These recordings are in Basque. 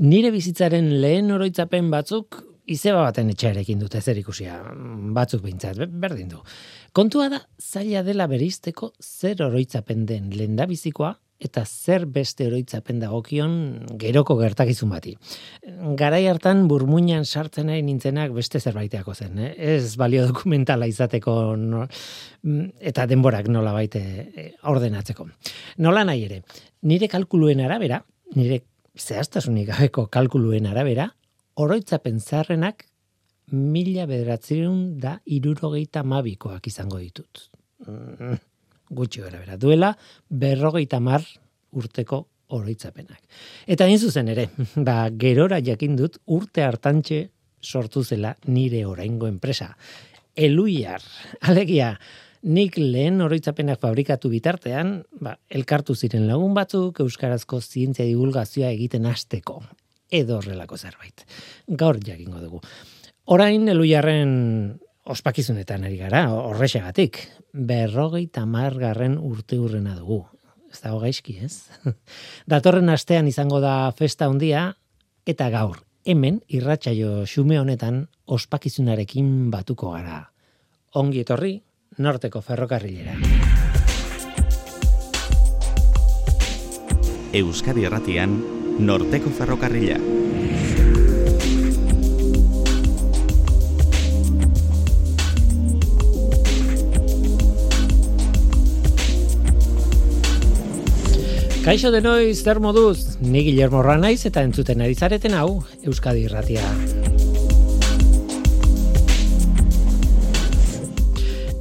Nire bizitzaren lehen oroitzapen batzuk izeba baten etxearekin dute zer ikusia, batzuk behintzat, berdin du. Kontua da, zaila dela berizteko zer oroitzapen den lendabizikoa eta zer beste oroitzapen dagokion geroko gertakizun bati. Garai hartan burmuinan sartzen nahi nintzenak beste zerbaiteako zen, eh? ez balio dokumentala izateko no, eta denborak nola baite eh, ordenatzeko. Nola nahi ere, nire kalkuluen arabera, nire zehaztasunik gabeko kalkuluen arabera, oroitzapen zarrenak mila bederatzerun da irurogeita mabikoak izango ditut. Mm, gutxi gara bera. Duela berrogeita mar urteko oroitzapenak. Eta hain zuzen ere, ba, gerora jakin dut urte hartantxe sortu zela nire oraingo enpresa. Eluiar, alegia, nik lehen oroitzapenak fabrikatu bitartean, ba, elkartu ziren lagun batzuk euskarazko zientzia divulgazioa egiten hasteko edo horrelako zerbait. Gaur jakingo dugu. Orain eluiarren ospakizunetan ari gara, horrexegatik. Berrogei tamargarren urte urrena dugu. Ez da gaizki, ez? Datorren astean izango da festa handia eta gaur, hemen irratsaio xume honetan ospakizunarekin batuko gara. Ongi etorri, norteko ferrokarrilera. Euskadi Erratian, norteko ferrokarrila. Kaixo de noiz, zer moduz, ni Guillermo Ranaiz eta entzuten ari zareten hau, Euskadi Irratia.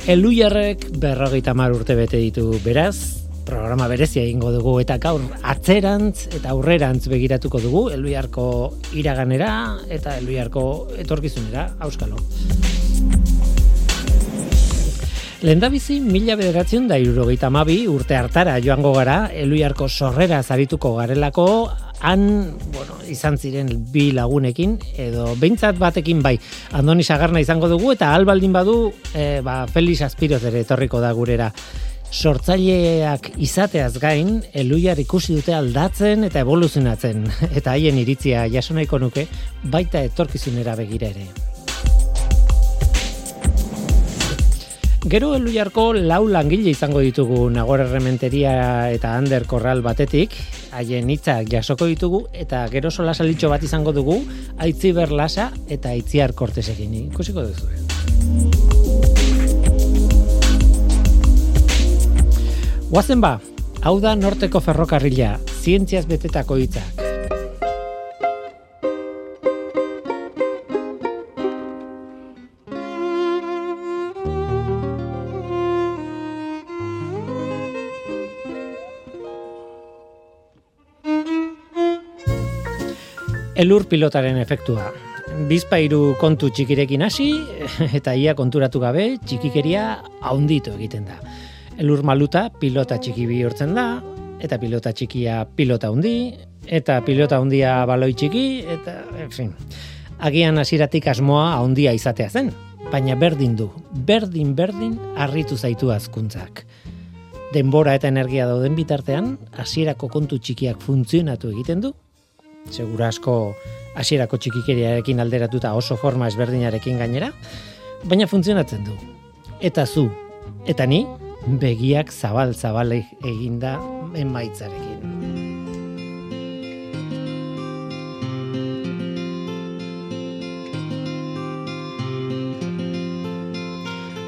Eluiarrek berrogeita mar urte bete ditu beraz, programa berezia egingo dugu eta gaur atzerantz eta aurrerantz begiratuko dugu Eluiarko iraganera eta Eluiarko etorkizunera, auskalo. Lendabizi mila bederatzen da irurogeita mabi urte hartara joango gara, eluiarko sorrera zarituko garelako, han, bueno, izan ziren bi lagunekin, edo behintzat batekin bai, andoni sagarna izango dugu, eta albaldin badu, e, ba, Felix Aspiroz ere etorriko da gurera. Sortzaileak izateaz gain, eluiar ikusi dute aldatzen eta evoluzionatzen, eta haien iritzia jasonaiko nuke, baita etorkizunera begira ere. Gero eluiarko lau langile izango ditugu Nagore Rementeria eta Ander Korral batetik, haien hitzak jasoko ditugu eta gero sola salitxo bat izango dugu Aitzi Berlasa eta Aitziar Kortesekin. Ikusiko duzu. Guazen ba, hau da norteko ferrokarrila, zientziaz betetako hitzak. Elur pilotaren efektua. Bizpairu kontu txikirekin hasi eta ia konturatu gabe txikikeria haunditu egiten da. Elur maluta pilota txiki bihurtzen da eta pilota txikia pilota handi eta pilota handia baloi txiki eta en fin. Agian hasieratik asmoa handia izatea zen, baina berdin du, berdin berdin harritu zaitu azkuntzak. Denbora eta energia dauden bitartean, hasierako kontu txikiak funtzionatu egiten du segura asko hasierako txikikeriarekin alderatuta oso forma ezberdinarekin gainera, baina funtzionatzen du. Eta zu, eta ni, begiak zabal zabal eginda emaitzarekin.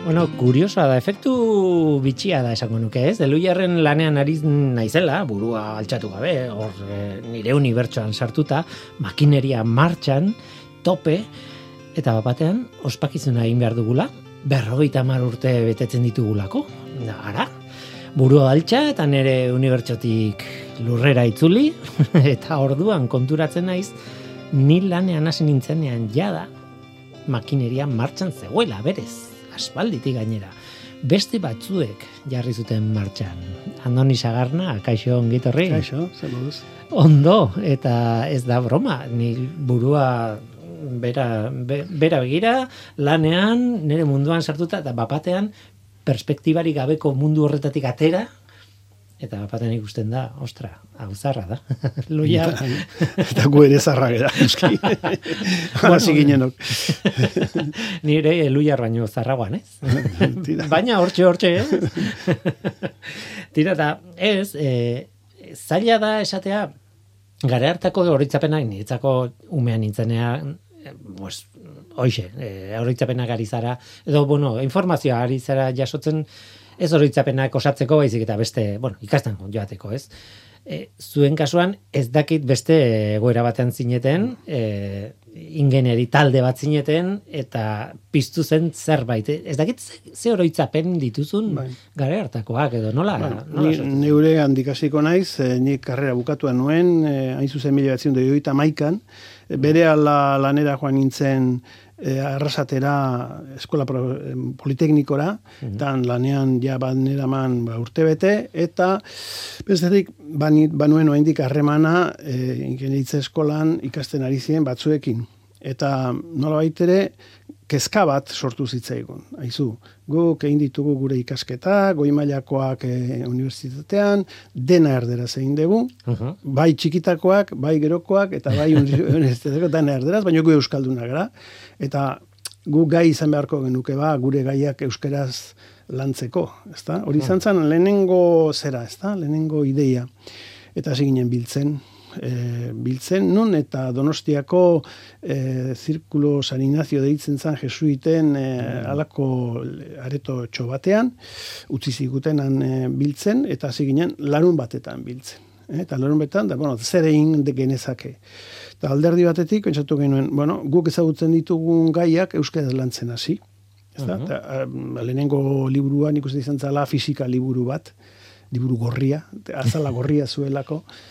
Bueno, kuriosoa da, efektu bitxia da esango nuke, ez? Deluiarren lanean ari naizela, burua altxatu gabe, hor e, nire unibertsoan sartuta, makineria martxan, tope, eta batean, ospakizuna egin behar dugula, berrogeita mar urte betetzen ditugulako, da, ara, burua altxa, eta nire unibertsotik lurrera itzuli, eta orduan konturatzen naiz, ni lanean hasi nintzenean jada, makineria martxan zegoela, berez aspalditik gainera. Beste batzuek jarri zuten martxan. Andoni Sagarna, kaixo ongitorri. Kaixo, Ondo, eta ez da broma, ni burua bera, bera begira, lanean, nire munduan sartuta, eta bapatean, perspektibari gabeko mundu horretatik atera, Eta bapaten ikusten da, ostra, hau zarra da. Luia. Eta gu ere zarra gara, eski. Hasi ginenok. Nire luiar baino zarragoan, ez? Baina hortxe, hortxe, ez? Tira, da, ez, e, zaila da esatea, gare hartako horitzapenak, niretzako umean nintzenean, pues, hoxe, e, horitzapenak ari zara, edo, bueno, informazioa ari zara jasotzen, ez oroitzapenak osatzeko baizik eta beste, bueno, ikasten joateko, ez? E, zuen kasuan ez dakit beste egoera batean zineten, e, ingeneri talde bat zineten eta piztu zen zerbait. Ez dakit ze oroitzapen dituzun bai. gare hartakoak edo nola? Bueno, nola ni, neure handikasiko naiz, e, nik karrera bukatuan nuen, e, hain zuzen mila batzion maikan, e, bere ala lanera joan nintzen e, arrasatera eskola politeknikora, mm -hmm. lanean ja baneraman ba, urte bete, eta bestetik banuen oaindik harremana e, eskolan ikasten ari ziren batzuekin. Eta nola baitere, kezka bat sortu zitzaigun. Aizu, guk egin ditugu gure ikasketa, goi mailakoak e, unibertsitatean, dena erdera zein dugu, bai txikitakoak, bai gerokoak, eta bai unibertsitateako dena erderaz, baina gu euskalduna gara. Eta gu gai izan beharko genuke ba, gure gaiak euskeraz lantzeko, ezta? Hori izan zen lehenengo zera, ezta? Lehenengo ideia. Eta hasi ginen biltzen, e, biltzen, nun eta donostiako e, zirkulo San Ignacio deitzen zan jesuiten e, alako areto txobatean, utzi zigutenan e, biltzen, eta hasi ginen larun batetan biltzen. E, eta larun batetan, da, bueno, zer egin genezake. Eta alderdi batetik, pentsatu genuen, bueno, guk ezagutzen ditugun gaiak euskara lantzen hasi. Ez da, uh lehenengo liburuan ikusten izan zala fisika liburu bat, liburu gorria, azala gorria zuelako,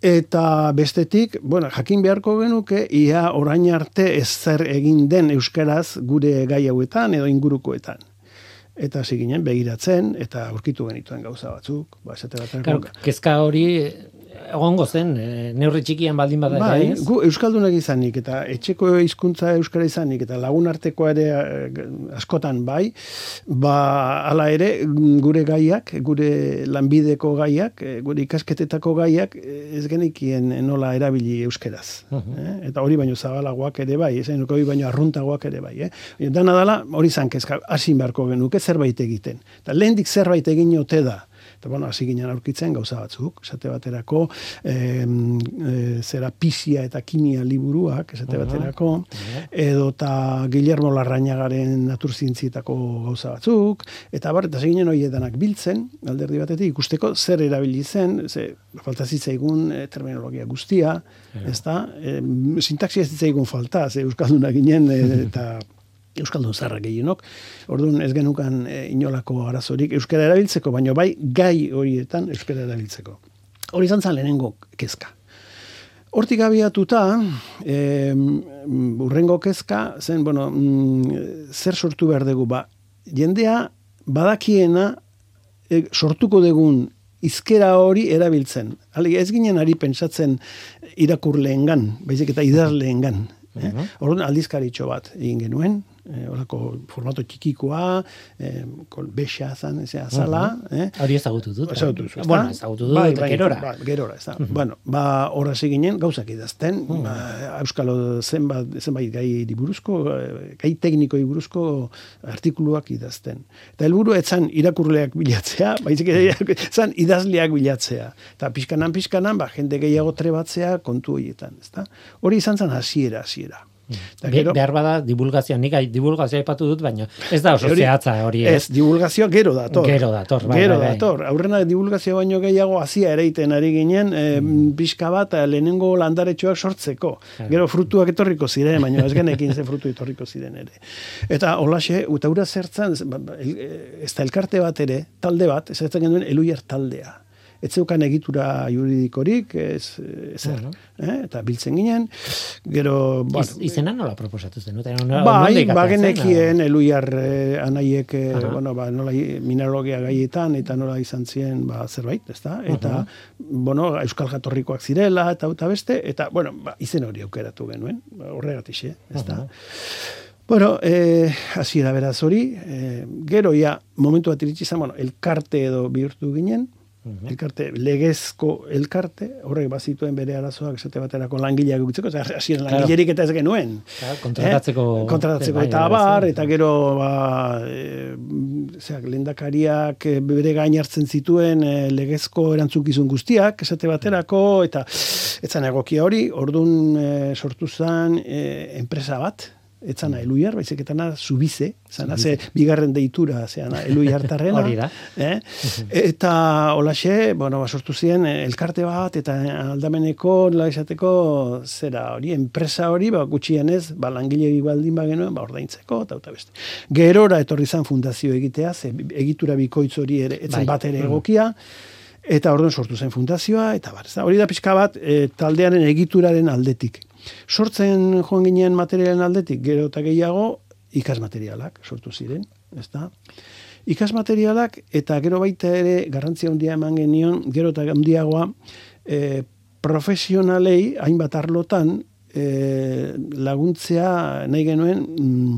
Eta bestetik, bueno, jakin beharko genuke, ia orain arte ez zer egin den euskaraz gure gai hauetan edo ingurukoetan. Eta ziginen begiratzen, eta aurkitu genituen gauza batzuk. Ba, claro, kezka hori egongo zen, e, neurri txikian baldin bada ez? Gu euskaldunak izanik eta etxeko hizkuntza euskara izanik eta lagun arteko ere eh, askotan bai, ba hala ere gure gaiak, gure lanbideko gaiak, eh, gure ikasketetako gaiak ez genikien nola erabili euskeraz. eh? Eta hori baino zabalagoak ere bai, ez hori baino arruntagoak ere bai, eh? Dana dala hori zankezka hasi beharko genuke zerbait egiten. Eta lehendik zerbait egin ote da, Eta, bueno, hasi ginen aurkitzen gauza batzuk, esate baterako, e, zera pisia eta kimia liburuak, esate baterako, edo eta Guillermo Larrañagaren naturzientzietako gauza batzuk, eta bar, eta ginen hoiedanak biltzen, alderdi batetik, ikusteko zer erabili zen, ze, falta zitzaigun e, terminologia guztia, ez da, e, sintaxia zitzaigun falta, ze Euskaldunak ginen, e, eta Euskaldun zarra gehienok, orduan ez genukan e, inolako arazorik Euskara erabiltzeko, baina bai gai horietan Euskara erabiltzeko. Hori izan zan lehenengo kezka. Hortik abiatuta, e, urrengo kezka, zen, bueno, mm, zer sortu behar dugu, ba, jendea badakiena e, sortuko dugun izkera hori erabiltzen. Hale, ez ginen ari pentsatzen irakurleengan, baizik eta idazleengan. Eh? Orduan aldizkaritxo bat egin genuen, eh, orako formato txikikoa, eh, kol bexa zan, ez azala. Uh eh? Hori ezagutu dut. Ezagutu dut. Bueno, ezagutu dut, bai, bai, gerora. Bai, gerora, ez da. Bueno, ba, horra ginen gauzak idazten, uh ba, Euskalo zenbat, zenbait gai diburuzko, eh, gai tekniko diburuzko artikuluak idazten. Eta helburu etzan irakurleak bilatzea, baizik zan idazleak bilatzea. Eta pixkanan, pixkanan, ba, jende gehiago trebatzea kontu horietan, ez da. Hori izan zen hasiera, hasiera. Gero, behar bada divulgazioa, nik divulgazioa epatu dut, baina ez da oso zehatza hori. Ez, divulgazioa gero dator. Gero dator, bai, Gero bai, bai. dator. Aurrena divulgazioa baino gehiago hasia ereiten ari ginen, e, pixka bat eh, lehenengo landaretxoak sortzeko. Gero frutuak etorriko ziren, baina ez genekin ze frutu etorriko ziren ere. Eta holaxe, eta ura zertzen, ba, ba, ez da elkarte bat ere, talde bat, ez genuen eluiar taldea ez zeukan egitura juridikorik, ez, ezer, eh? eta biltzen ginen, gero... Bueno, Iz, izena nola proposatu zen? Bai, bagenekien eluiar eh, anaiek, eh, bueno, ba, nola mineralogia gaietan, eta nola izan ziren ba, zerbait, ez da? Eta, bueno, euskal jatorrikoak zirela, eta eta beste, eta, bueno, ba, izen hori aukeratu genuen, ba, horregatik, ez da? Bueno, eh, hasi da beraz hori, eh, gero ja, momentu bat iritsi bueno, elkarte edo bihurtu ginen, elkarte, legezko elkarte, horrek bazituen bere arazoak esate baterako langileak gutzeko, eta hasien langilerik eta ez genuen. Claro, kontratatzeko, eh? kontratatzeko eta abar, eta gero ba, e, zeak, lendakariak eh, bere gain hartzen zituen e, legezko erantzukizun guztiak, esate baterako, eta etzan egokia hori, ordun e, sortu zen e, enpresa bat, etzana eluiar, baizik eta na subize, zana ze bigarren deitura, zeana eluiartarrena. Hori da. Eh? Eta holaxe, bueno, ba, sortu ziren eh, elkarte bat, eta aldameneko, nola esateko, zera hori, enpresa hori, ba, gutxienez, ba, langile baldin ba genuen, ba, ordaintzeko, eta eta beste. Gerora etorri zan fundazio egitea, ze egitura bikoitz hori ere, etzen Bai. bat ere egokia, eta orduan sortu zen fundazioa, eta bar, hori da pixka bat, e, taldearen egituraren aldetik. Sortzen joan ginen materialen aldetik, gero eta gehiago, ikasmaterialak sortu ziren, ez da? Ikasmaterialak eta gero baita ere garrantzia handia eman genion, gero eta handiagoa e, profesionalei hainbat arlotan e, laguntzea nahi genuen mm,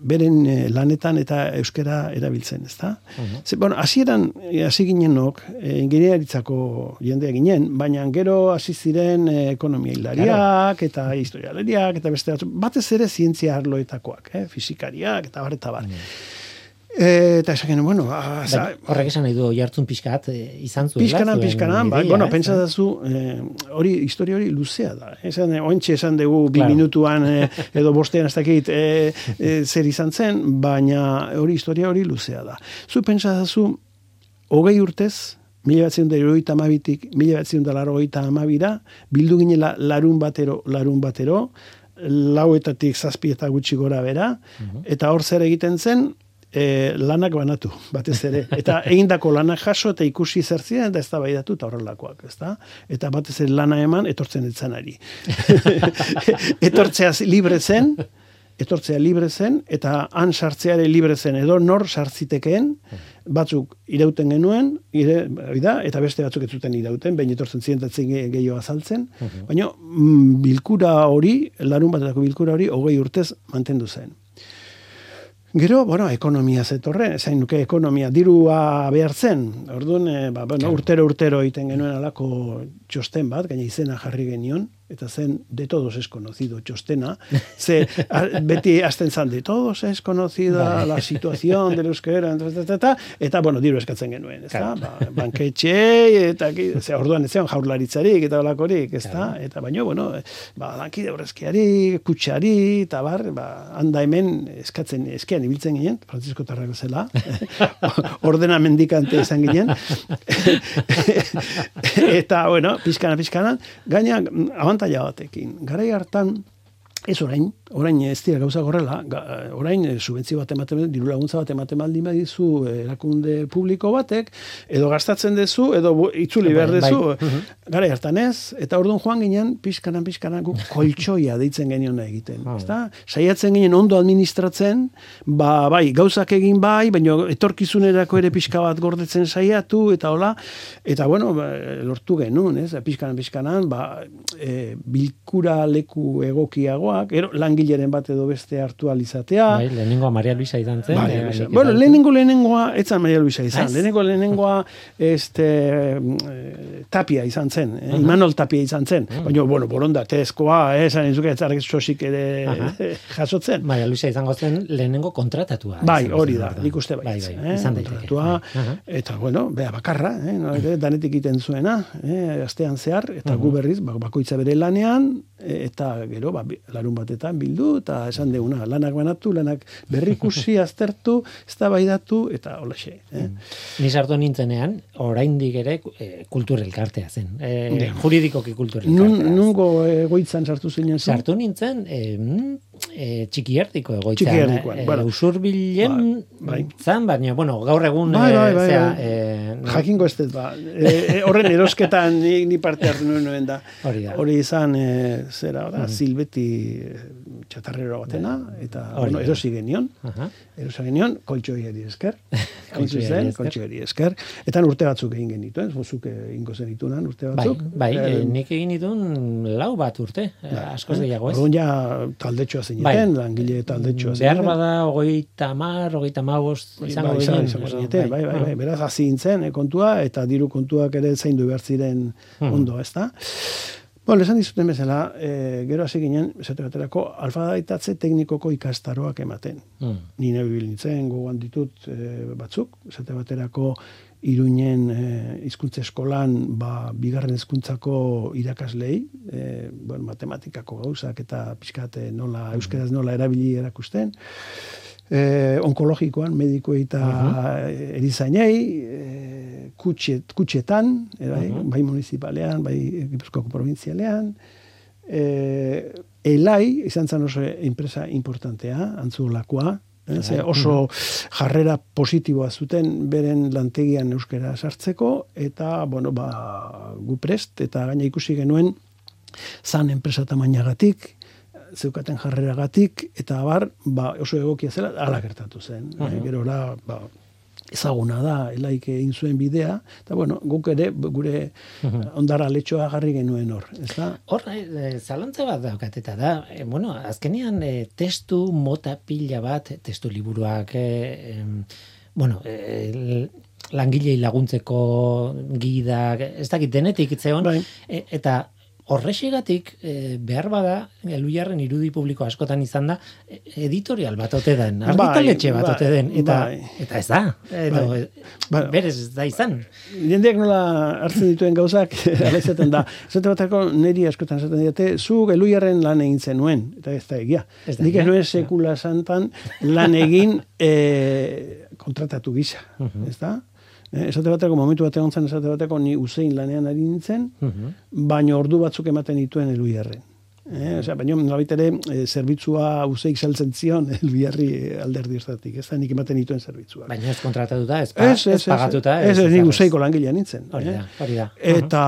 beren eh, lanetan eta euskara erabiltzen, ezta? Ze, bueno, hasieran eh, hasi ginenok, e, ingeniaritzako jendea ginen, baina gero hasi ziren e, ekonomia hilariak eta historialeriak eta beste batez ere zientzia arloetakoak, eh, fizikariak eta bar eta bar. E, eta esaken, bueno, ah, za, Bai, horrek esan nahi du jartzun pixkat eh, izan zuela. Pizkanan, zuen pizkanan, bai, bueno, pentsa dazu, eh, hori, historia hori luzea da. Esan, eh, ointxe esan dugu bi Claro. minutuan eh, edo bostean ez dakit eh, eh, zer izan zen, baina hori historia hori luzea da. Zu pentsa dazu, hogei urtez, mila batzen da irurogeita amabitik, mila batzen da larogeita amabira, bildu ginela larun batero, larun batero, lauetatik zazpi eta gutxi gora bera, eta hor zer egiten zen, e, lanak banatu, batez ere. Eta egindako lanak jaso eta ikusi zer ziren, eta ez da baidatu eta horrelakoak, ez da? Eta batez ere lana eman, etortzen etzanari. Etortzea libre zen, etortzea libre zen, eta han sartzeare libre zen, edo nor sartzitekeen, batzuk irauten genuen, ire, da, eta beste batzuk ez zuten irauten, behin etortzen ziren eta zen gehiago azaltzen, baina mm, bilkura hori, larun batetako bilkura hori, hogei urtez mantendu zen. Gero, bueno, ekonomia zetorren, zain nuke ekonomia dirua behar zen. Orduan, e, ba, bueno, urtero urtero egiten genuen alako txosten bat, gaina izena jarri genion, eta zen de todos es conocido txostena, ze a, beti hasten zan de todos es conocida la situación del euskera, eta, eta, eta, eta, bueno, diru eskatzen genuen, ez da? Ba, banketxe, eta, ze, orduan ez zeon jaurlaritzarik, eta olakorik, ez da? Eta, baino, bueno, ba, lankide horrezkiari, kutsari, eta bar, ba, handa hemen eskatzen, eskean ibiltzen ginen, Francisco Tarrago zela, ordena mendikante izan ginen, eta, bueno, pizkana, pizkana, gaina abantaila batekin. Garai hartan, ez orain, orain ez dira gauza gorrela, orain eh, subentzio bat ematen, diru laguntza bat ematen baldin badizu eh, erakunde publiko batek, edo gastatzen dezu, edo itzuli behar Bai, dezu, bai. gara hartan ez, eta orduan joan ginen, pizkanan, pizkanan, guk koltsoia deitzen genion egiten. Ah. ezta? Saiatzen ginen ondo administratzen, ba, bai, gauzak egin bai, baina etorkizunerako ere pixka bat gordetzen saiatu, eta hola, eta bueno, ba, lortu genuen, ez, pizkanan, pizkanan, ba, e, bilkura leku egokiagoak, ero, langileren bat edo beste hartu alizatea, Bai, lehenengoa Maria Luisa izan zen. Bai, eh, nik bueno, lehenengo lehenengoa etzan Maria Luisa izan. Lehenengo lehenengoa este, eh, tapia izan zen. Eh? Imanol tapia izan zen. Baina, bueno, borondatezkoa, eh, esan izuke etzarek sosik ere Aha. jasotzen. Maria Luisa izango zen lehenengo kontratatua. Bai, hori da, nik uste Bai, bai, eh? izan daiteke. Kontratua, Bai. Eta, bueno, bea bakarra, eh? no, danetik egiten zuena, eh? astean zehar, eta gu berriz, ba, bakoitza bere lanean, e, eta gero, ba, larun batetan bildu, eta esan deuna, lanak banatu, lanak berrikusi, aztertu, eztabaidatu eta holaxe. Eh? Ni sartu nintzenean, oraindik ere eh, kultur elkartea zen. Eh, Ja. juridikoki kultur Nun, nungo egoitzan sartu zinen zu? Sartu nintzen, eh, mm, eh, txikiertiko egoitzan. Txikierdikoan, eh, bueno. usurbilen Bai, bai. zan, baina, bueno, gaur egun, Bai, bai, eh, bai, zera, eh, no- Jakingo ez dut, ba. E, e, horren erosketan ni, ni parte hartu nuen da. Hori da. Hori izan, e, zera, ora, silbeti e, txatarrero batena, eta bueno, da. erosi genion, erosi genion, kontxoiari esker, hain Kontxoiari zuzen, esker. kontxoiari esker, eta urte batzuk egin genituen, zuzuk ingo zenitunan urte Bai, batzuk. bai, Eh, eh, nik egin ditun lau bat urte, eh, askoz gehiago ez. Orduan ja taldetxoa zineten, langile taldetxoa Behar zineten. bada hogeita mar, hogeita magost izango bai, izan- izango zineten, bai, bai, bai, beraz hasi nintzen eh, kontua, eta diru kontuak ere zaindu behar ziren Hmm. ondo, ezta? Bueno, esan dizuten bezala, e, gero hasi ginen, esate baterako, alfabaitatze teknikoko ikastaroak ematen. Mm. Ni nebil nintzen, gogoan ditut e, batzuk, esate baterako, iruinen e, hizkuntza eskolan, ba, bigarren hezkuntzako irakaslei, e, bueno, matematikako gauzak eta pixkate nola, euskeraz nola erabili erakusten, e, onkologikoan, medikuei eta erizainei, e, kutxet, kutxetan, e, bai, bai municipalean, bai Gipuzkoako provintzialean, e, elai, izan zen oso enpresa importantea, antzulakoa, eh, ze oso jarrera positiboa zuten beren lantegian euskera sartzeko, eta, bueno, ba, gu prest, eta gaina ikusi genuen, zan enpresa tamainagatik, zeukaten jarreragatik, eta abar, ba, oso egokia zela, ala gertatu zen. Uh Gerora, ba, ezaguna da, elaik egin zuen bidea, eta bueno, guk ere, gure ondara letxoa jarri genuen hor, ez da? Hor, eh, zalantza bat daukat eta da, eh, bueno, azkenean eh, testu mota pila bat, testu liburuak, em, bueno, eh, langilei laguntzeko gidak, ez dakit denetik itzeon, Bai. e, eta horrexegatik eh, behar bada, elujarren irudi publiko askotan izan da, eh, editorial bat ote den, Bai, argitaletxe bat bai, ote den, eta, bai. eta ez da, edo, Bai. eh, berez ez da izan. Jendeak nola hartzen dituen gauzak, ala izaten da. Zate batako niri askotan esaten diate, zu geluiarren lan egin zenuen, eta ez da egia. Ez da Nik egia, ez nuen sekula santan lan egin e, kontratatu gisa, ez da? Eh, Esate bateko, momentu bat egon zen, esate bateko, ni usein lanean ari nintzen, Mhm. baina ordu batzuk ematen dituen eluiarren. Eh, osea, baina nolabait ere eh, zerbitzua useik saltzen zion elbiarri alderdi estatik, ez da nik ematen dituen zerbitzua. Baina ez kontratatuta, ez, pa, ez, pagatuta. Ez, ez, nik ezer, useiko langilea nintzen. Hori eh? da, hori da. Eta,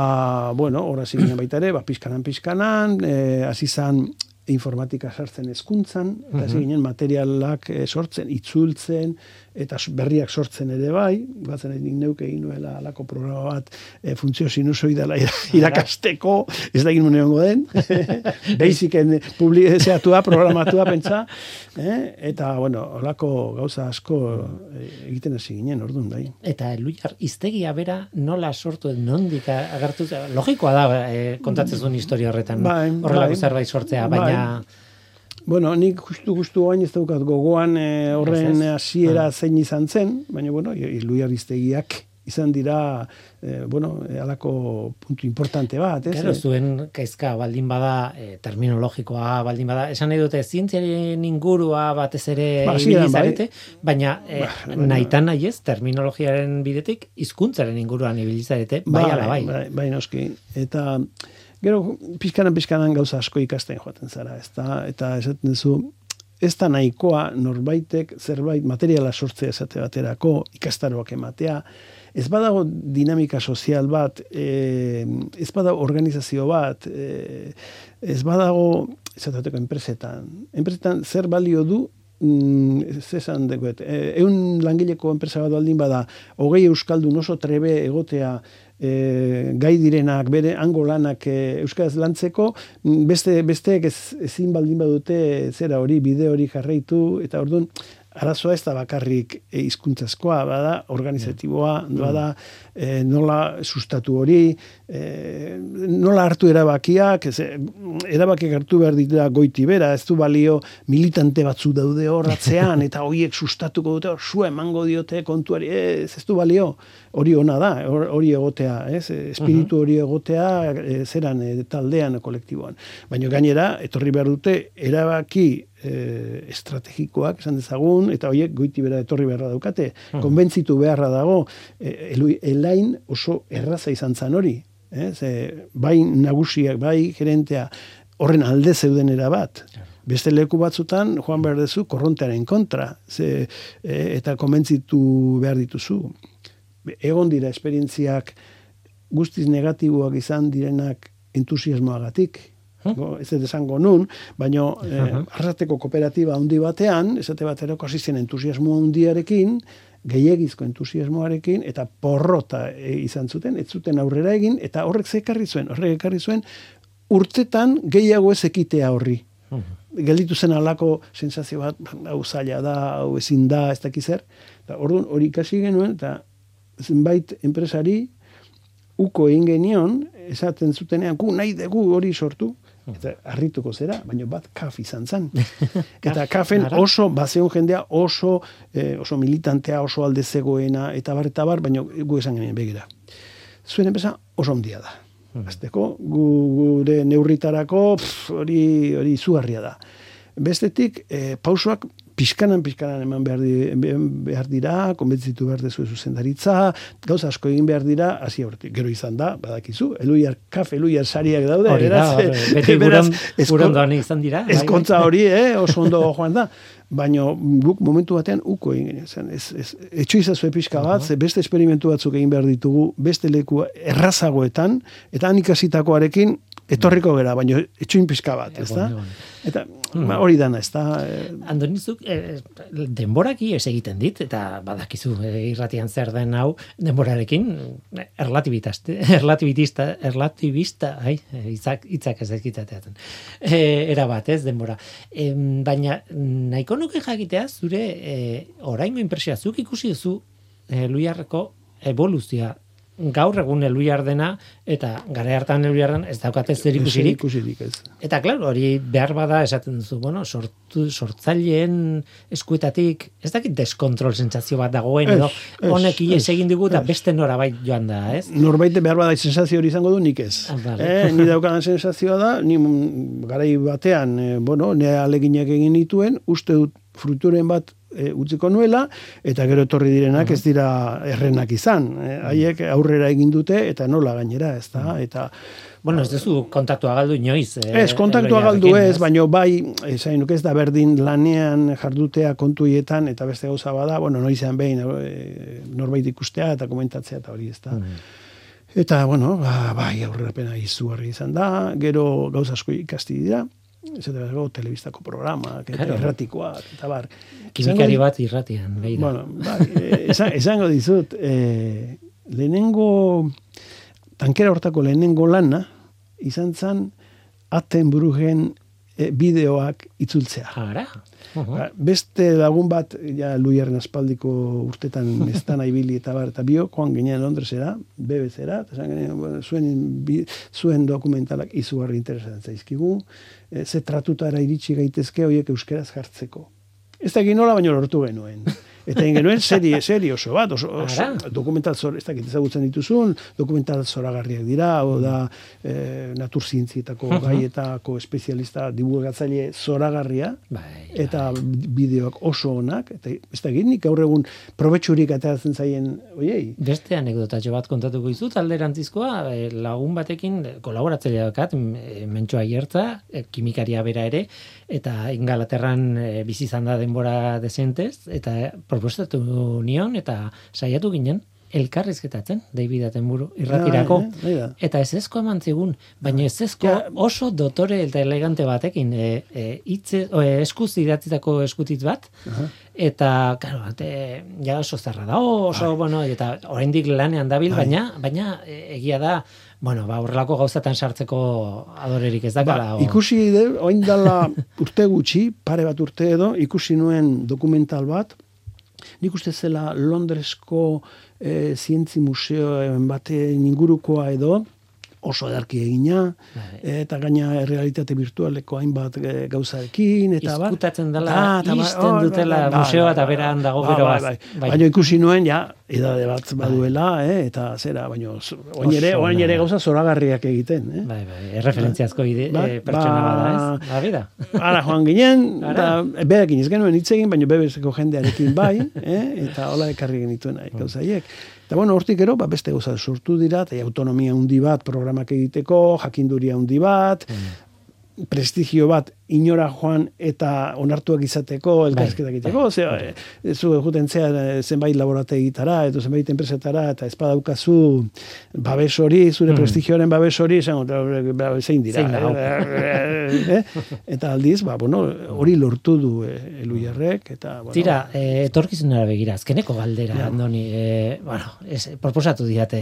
bueno, hor hasi ginen baita ere, ba, pizkanan, pizkanan, eh, hasi zan informatika sartzen hezkuntzan, eta hasi ginen materialak eh, sortzen, itzultzen, eta berriak sortzen ere bai, batzen nik neuke egin nuela alako programa bat e, funtzio sinusoidala ira- irakasteko, ez da egin egongo den, basicen publizeatua, programatua pentsa, eh? eta, bueno, olako gauza asko eh, egiten hasi ginen, orduan, bai. Eta Luiar iztegia bera nola sortu nondik agertu logikoa da eh, kontatzen zuen historia horretan Bai, horrelako bai. zerbait sortzea, Bai. Bueno, nik justu justu oain ez daukat gogoan eh, horren ez. hasiera zein izan zen, baina bueno, iluiariztegiak izan dira eh, bueno, eh, alako puntu importante bat, ez? Claro, zuen kezka baldin bada, eh, terminologikoa baldin bada, esan nahi dute zientziaren ingurua batez ere Ba, ibili hasieran bai. baina eh, Ba, nahitan nahi ez, terminologiaren bidetik, hizkuntzaren inguruan ibili zarete, bai, ala bai. bai, bai noski. Eta gero pizkanan pizkanan gauza asko ikasten joaten zara, ezta? Eta esaten duzu ez da nahikoa norbaitek zerbait materiala sortzea esate baterako ikastaroak ematea, ez badago dinamika sozial bat, e, ez badago organizazio bat, e, ez badago, esateko enpresetan, enpresetan zer balio du mm, ez esan dekoet, e, eun langileko enpresa bat baldin bada, hogei euskaldun oso trebe egotea e, gai direnak, bere hango lanak e, euskaraz lantzeko, mm, beste besteek ez, ezin baldin badute zera hori, bide hori jarraitu, eta orduan, arazoa ez da bakarrik hizkuntzazkoa bada, organizatiboa, bada, e, nola sustatu hori, e, nola hartu erabakiak, ez, e, erabakiak hartu behar dira goiti bera, ez du balio militante batzu daude hor atzean, eta horiek sustatuko dute, su emango diote kontuari, ez, ez du balio, hori ona da, hor- hori egotea, ez, espiritu hori egotea, e, zeran e, taldean, kolektiboan. Baina gainera, etorri behar dute, erabaki e, estrategikoak esan dezagun, eta horiek goiti bera etorri beharra daukate, konbentzitu beharra dago, e, elain oso erraza izan zan hori, eh? Ze, bai nagusiak, bai gerentea, horren alde zeuden bat. Beste leku batzutan, joan behar duzu, korrontearen kontra, ze, e, eta konbentzitu behar dituzu. Egon dira esperientziak guztiz negatiboak izan direnak entusiasmoagatik, Go, ez dut esango nun, baino eh, Aha. arrasateko kooperatiba handi batean, esate baterako hasi zen entusiasmo handiarekin, gehiegizko entusiasmoarekin, eta porrota e, izan zuten, ez zuten aurrera egin, eta horrek ze ekarri zuen, horrek ekarri zuen, urtetan gehiago ez ekitea horri. Gelditu zen alako sensazio bat, hau zaila da, hau ezin da, ez dakiz zer. Orduan hori ikasi genuen, eta zenbait enpresari uko egin genion, esaten zutenean, gu nahi dugu hori sortu, eta harrituko zera, baina bat kaf izan zen. eta kafen oso, bazeon jendea oso, eh, oso militantea, oso alde zegoena, eta bar, eta bar, baina gu esan genien begira. Zuen enpresa oso ondia da. Azteko, gu, gure neurritarako pff, hori hori izugarria da. Bestetik, eh, pausoak pixkanan pixkanan eman behar, di, behar dira, konbentzitu behar dezu zuzendaritza, gauza asko egin behar dira, hasi hortik. Gero izan da, badakizu, eluiar, kaf, eluiar sariak daude, Hori da, beraz, beti beraz, esko- izan dira. bai, ezkontza hori, eh, oso ondo joan da. Baina guk momentu batean uko egin genuen zen. Ez, ez, etxo izazue pixka bat, ze beste esperimentu batzuk egin behar ditugu, beste leku errazagoetan, eta han ikasitakoarekin etorriko gera, baina etxoin pixka bat, ez da? Egon, egon. Eta ba, hori dana, ez da? Eh, Andonizuk, eh, denboraki ez egiten dit, eta badakizu eh, irratian zer den hau, denborarekin, eh, erlatibitaste, erlatibitista, erlatibista, ai, eh, hitzak, hitzak ez ekitateatzen. Eh, era bat, ez, denbora. Em, baina, nahiko nuke jakitea, zure, eh, oraingo impresioa, zuk ikusi duzu, eh, luiarreko evoluzioa, gaur egun eluiar dena, eta gara hartan eluiarren ez daukate zer ikusirik. Eta claro, hori behar bada esaten duzu, bueno, sortu, sortzaileen eskuetatik, ez dakit deskontrol sentsazio bat dagoen, edo honek ies egin digu eta beste norabait joan da, ez? Norbait behar bada sensazio hori izango du nik ez. Ah, vale. eh, ni daukadan sensazioa da, ni garai batean, eh, bueno, ne aleginak egin dituen, uste dut fruturen bat e, utziko nuela, eta gero etorri direnak ez dira errenak izan. Eh, haiek aurrera egin dute, eta nola gainera, ez da? Eta, Bueno, ez duzu kontaktua galdu inoiz. eh, Ez, kontaktua galdu ez, baino bai, esain ez da berdin lanean jardutea kontuietan, eta beste gauza bada, bueno, noizean behin e, norbait ikustea eta komentatzea eta hori ez da. Eta, bueno, ba, bai, aurrerapena izugarri izan da, gero gauza asko ikasti dira, esaterako telebistako programak, eta Claro. erratikoak, eta bar. Kimikari Esango- bat irratian, beira. Bueno, bai, eh, esan, esango dizut, eh, lehenengo, tankera hortako lehenengo lana, izan zen, Attenburugen eh, bideoak itzultzea. Ara. Ba, Beste lagun bat, ja, Luiaren aspaldiko urtetan estana ibili eta bar, eta bio, joan ginen Londresera, BBC-era, eta ginen, bueno, zuen, bi, zuen dokumentalak izugarri interesatzen zaizkigu, e, ze tratutara iritsi gaitezke horiek euskeraz jartzeko. Ez da nola, baino lortu genuen. Eta egin genuen serie, serie oso bat, oso, oso dokumental zor, ez dakit ezagutzen dituzun, dokumental zoragarriak dira, o da e, naturzientzietako gaietako espezialista divulgatzaile zoragarria, Bai, eta bideoak oso onak, eta ez da nik gaur egun probetxurik ateratzen zaien, oiei, Beste anekdotatxo bat kontatuko izut, alderantzizkoa, eh, lagun batekin, eh, kolaboratzailea dakat, eh, mentxoa hiertza, eh, kimikaria bera ere, eta ingalaterran eh, bizi izan da denbora desentez, eta eh, proposatu nion, eta saiatu ginen, elkarrizketatzen, David Attenburu, irratirako. Ja, eh, hori da. Eta ez ezko eman zigun, baina ez ezko Ja. oso dotore eta elegante batekin, e, e, hitze, o, e, eskuz idatzitako eskutitz bat, eta, karo, ate, ja oso zerra da, oso, bueno, eta oraindik lanean dabil, baina, baina e, egia da, bueno, ba, horrelako gauzatan sartzeko adorerik ez dakala. Ba, ikusi de, oin dala urte gutxi, pare bat urte edo, ikusi nuen dokumental bat, nik uste zela Londresko e, zientzi museoen baten ingurukoa edo, oso edarki egina, Bai. eta gaina realitate virtualeko hainbat e, gauzarekin, eta bar. Izkutatzen dela, Ah, eta bar, ixten oh, dutela bai, bai, museoa bai, eta beran dago gero bai, baz- bai. bai. Baina ikusi nuen, ja, edade bat baduela, eh, eta zera, baina oin ere, oin ere gauza zoragarriak egiten, eh? Bai, bai, erreferentziazko ide, Ba- e, pertsona ba- bada, ez? Ba. Ara joan ginen, eta berekin ez genuen hitz egin, baina bebezeko jendearekin bai, eh? eta hola ekarri genituen nahi gauzaiek. Eta bueno, hortik gero, ba, beste gauza sortu dira, eta autonomia handi bat programak egiteko, jakinduria handi bat, prestigio bat inora joan eta onartuak izateko, elkarrizketak egiteko, bai. ze, e, zu juten zea zenbait laborategitara, eta zenbait enpresetara, eta ez badaukazu babes hori, zure mm. prestigioaren babes hori, zein dira. Zein eta aldiz, ba, bueno, hori lortu du e, eluiarrek, eta... Bueno, Tira, e, etorkizunera begira, azkeneko galdera, ja. andoni, e, bueno, ez, proposatu diate,